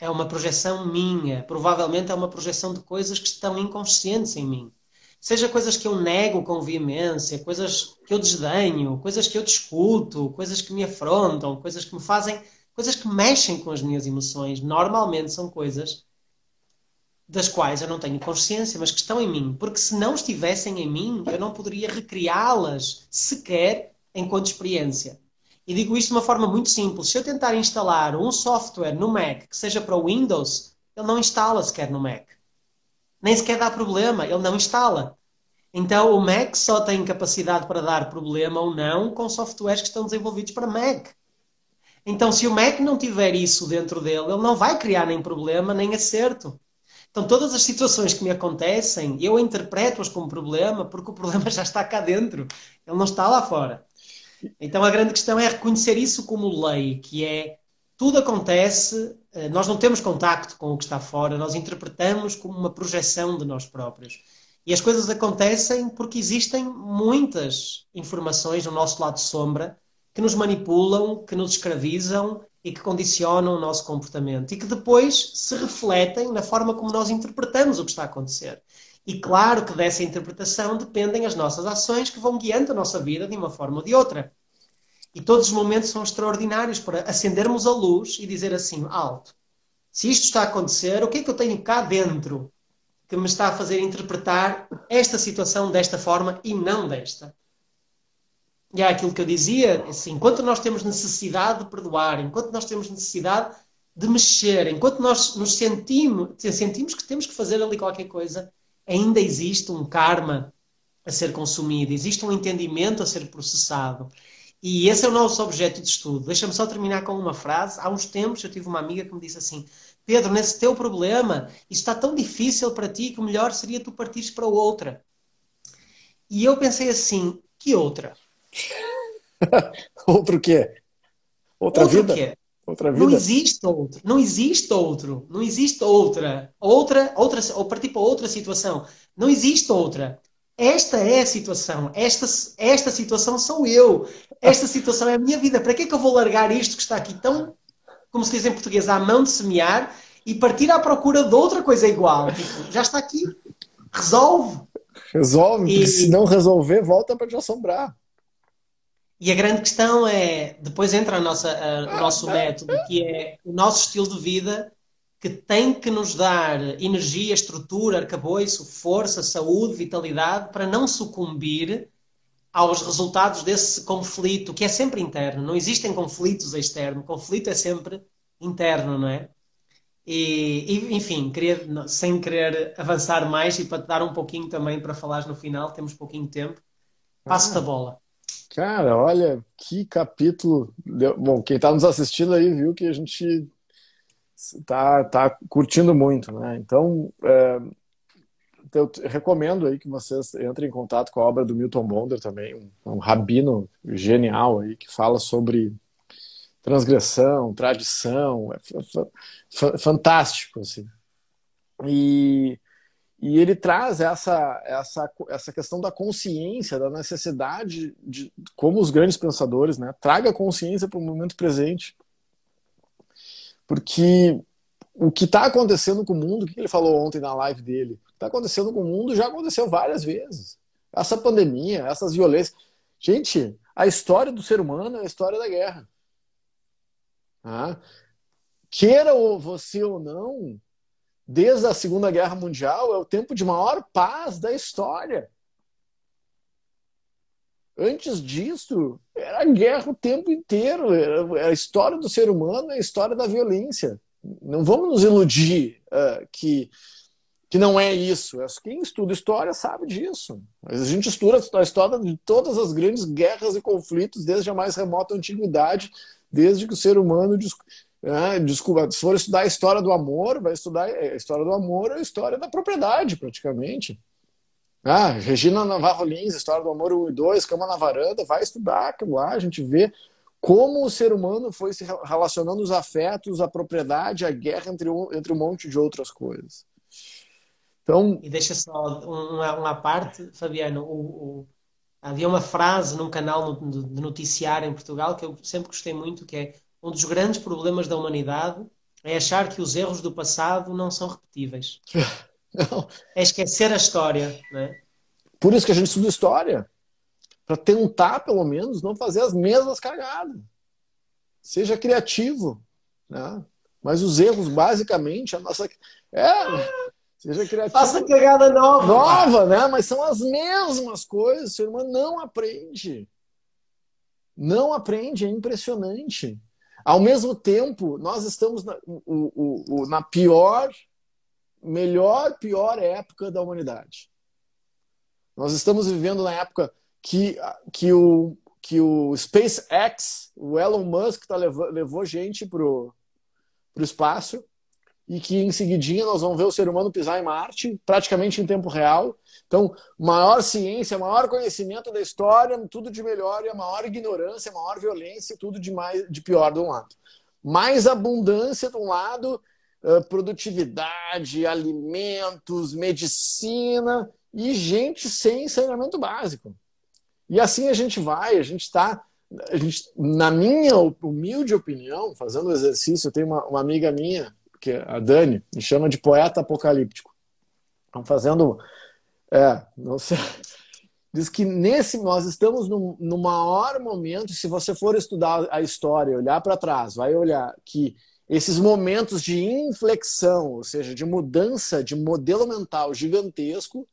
Speaker 2: é uma projeção minha. Provavelmente é uma projeção de coisas que estão inconscientes em mim. Seja coisas que eu nego com veemência, coisas que eu desdenho, coisas que eu discuto, coisas que me afrontam, coisas que me fazem coisas que mexem com as minhas emoções. Normalmente são coisas das quais eu não tenho consciência, mas que estão em mim. Porque se não estivessem em mim, eu não poderia recriá-las sequer enquanto experiência. E digo isto de uma forma muito simples. Se eu tentar instalar um software no Mac que seja para o Windows, ele não instala sequer no Mac. Nem sequer dá problema, ele não instala. Então o Mac só tem capacidade para dar problema ou não com softwares que estão desenvolvidos para Mac. Então, se o Mac não tiver isso dentro dele, ele não vai criar nem problema nem acerto. Então, todas as situações que me acontecem, eu interpreto-as como problema porque o problema já está cá dentro. Ele não está lá fora. Então, a grande questão é reconhecer isso como lei, que é tudo acontece, eh, nós não temos contacto com o que está fora, nós interpretamos como uma projeção de nós próprios. E as coisas acontecem porque existem muitas informações no nosso lado sombra que nos manipulam, que nos escravizam e que condicionam o nosso comportamento e que depois se refletem na forma como nós interpretamos o que está a acontecer. E claro que dessa interpretação dependem as nossas ações que vão guiando a nossa vida de uma forma ou de outra. E todos os momentos são extraordinários para acendermos a luz e dizer assim, alto, se isto está a acontecer, o que é que eu tenho cá dentro que me está a fazer interpretar esta situação desta forma e não desta? E é aquilo que eu dizia, assim, enquanto nós temos necessidade de perdoar, enquanto nós temos necessidade de mexer, enquanto nós nos sentimos, sentimos que temos que fazer ali qualquer coisa, ainda existe um karma a ser consumido, existe um entendimento a ser processado. E esse é o nosso objeto de estudo. Deixa-me só terminar com uma frase. Há uns tempos eu tive uma amiga que me disse assim: Pedro, nesse teu problema, isso está tão difícil para ti que o melhor seria tu partires para outra. E eu pensei assim: que outra?
Speaker 1: outro quê? Outra outro vida? Quê?
Speaker 2: Outra vida? Não existe outro. Não existe outro. Não existe outra. Outra, outra, ou partir para outra situação. Não existe outra. Esta é a situação. Esta, esta situação sou eu. Esta situação é a minha vida. Para que é que eu vou largar isto que está aqui tão, como se diz em português, à mão de semear e partir à procura de outra coisa igual? Tipo, já está aqui. Resolve.
Speaker 1: Resolve, e, se não resolver, volta para te assombrar.
Speaker 2: E a grande questão é, depois entra a nossa, a, o nosso método, que é o nosso estilo de vida que tem que nos dar energia, estrutura, arcabouço, força, saúde, vitalidade para não sucumbir aos resultados desse conflito, que é sempre interno. Não existem conflitos externos. Conflito é sempre interno, não é? E, enfim, queria, sem querer avançar mais e para te dar um pouquinho também para falares no final, temos pouquinho tempo, passo-te a bola.
Speaker 1: Cara, olha que capítulo. Bom, quem está nos assistindo aí viu que a gente tá, tá curtindo muito, né? Então, é, eu recomendo aí que vocês entrem em contato com a obra do Milton Bonder também, um, um rabino genial aí que fala sobre transgressão, tradição, é fantástico assim. E, e ele traz essa, essa, essa questão da consciência, da necessidade de, como os grandes pensadores, né, traga consciência para o momento presente porque o que está acontecendo com o mundo, o que ele falou ontem na live dele? O que está acontecendo com o mundo já aconteceu várias vezes. Essa pandemia, essas violências. Gente, a história do ser humano é a história da guerra. Ah, queira você ou não, desde a Segunda Guerra Mundial, é o tempo de maior paz da história. Antes disso, era guerra o tempo inteiro. Era a história do ser humano é a história da violência. Não vamos nos iludir uh, que, que não é isso. Quem estuda história sabe disso. A gente estuda a história de todas as grandes guerras e conflitos desde a mais remota antiguidade, desde que o ser humano uh, desculpa, se for estudar a história do amor, vai estudar a história do amor, a história da propriedade, praticamente. Ah, Regina Navarro Lins, História do Amor 1 e 2, Cama na Varanda, vai estudar aquilo lá, a gente vê como o ser humano foi se relacionando os afetos, a propriedade, a guerra, entre um, entre um monte de outras coisas.
Speaker 2: Então... E deixa só uma, uma parte, Fabiano, o, o, havia uma frase num canal de noticiário em Portugal que eu sempre gostei muito, que é um dos grandes problemas da humanidade é achar que os erros do passado não são repetíveis. Não. É esquecer a história, né?
Speaker 1: Por isso que a gente estuda história. Para tentar, pelo menos, não fazer as mesmas cagadas. Seja criativo. Né? Mas os erros, basicamente, a nossa. É, seja criativo.
Speaker 2: Faça cagada nova.
Speaker 1: Nova, né? Mas são as mesmas coisas. O ser humano não aprende. Não aprende, é impressionante. Ao mesmo tempo, nós estamos na, o, o, o, na pior melhor, pior época da humanidade. Nós estamos vivendo na época que, que, o, que o SpaceX, o Elon Musk, tá levou, levou gente para o espaço e que em seguidinha nós vamos ver o ser humano pisar em Marte, praticamente em tempo real. Então, maior ciência, maior conhecimento da história, tudo de melhor, e a maior ignorância, maior violência, tudo de, mais, de pior de um lado. Mais abundância de um lado produtividade, alimentos, medicina e gente sem saneamento básico. E assim a gente vai, a gente está, na minha humilde opinião, fazendo o exercício, eu tenho uma, uma, amiga minha, que a Dani, me chama de poeta apocalíptico. Estão fazendo, é, não sei, diz que nesse nós estamos no, no maior momento, se você for estudar a história, olhar para trás, vai olhar que esses momentos de inflexão, ou seja, de mudança de modelo mental gigantesco,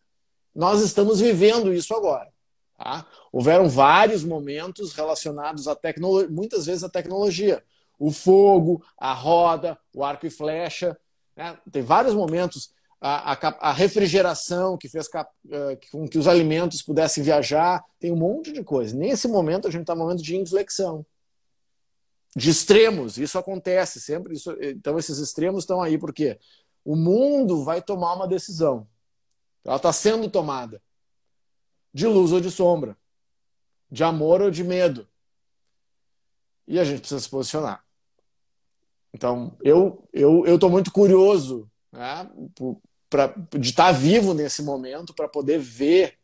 Speaker 1: nós estamos vivendo isso agora. Tá? Houveram vários momentos relacionados à tecnologia, muitas vezes à tecnologia. O fogo, a roda, o arco e flecha. Né? Tem vários momentos. a, a, a refrigeração que fez eh, com que os alimentos pudessem viajar, tem um monte de coisa. Nesse momento, a gente está num momento de inflexão, de extremos. Isso acontece sempre. Isso, então, esses extremos estão aí porque o mundo vai tomar uma decisão. Ela está sendo tomada de luz ou de sombra, de amor ou de medo. E a gente precisa se posicionar. Então, eu eu eu estou muito curioso né, pra, de estar tá vivo nesse momento para poder ver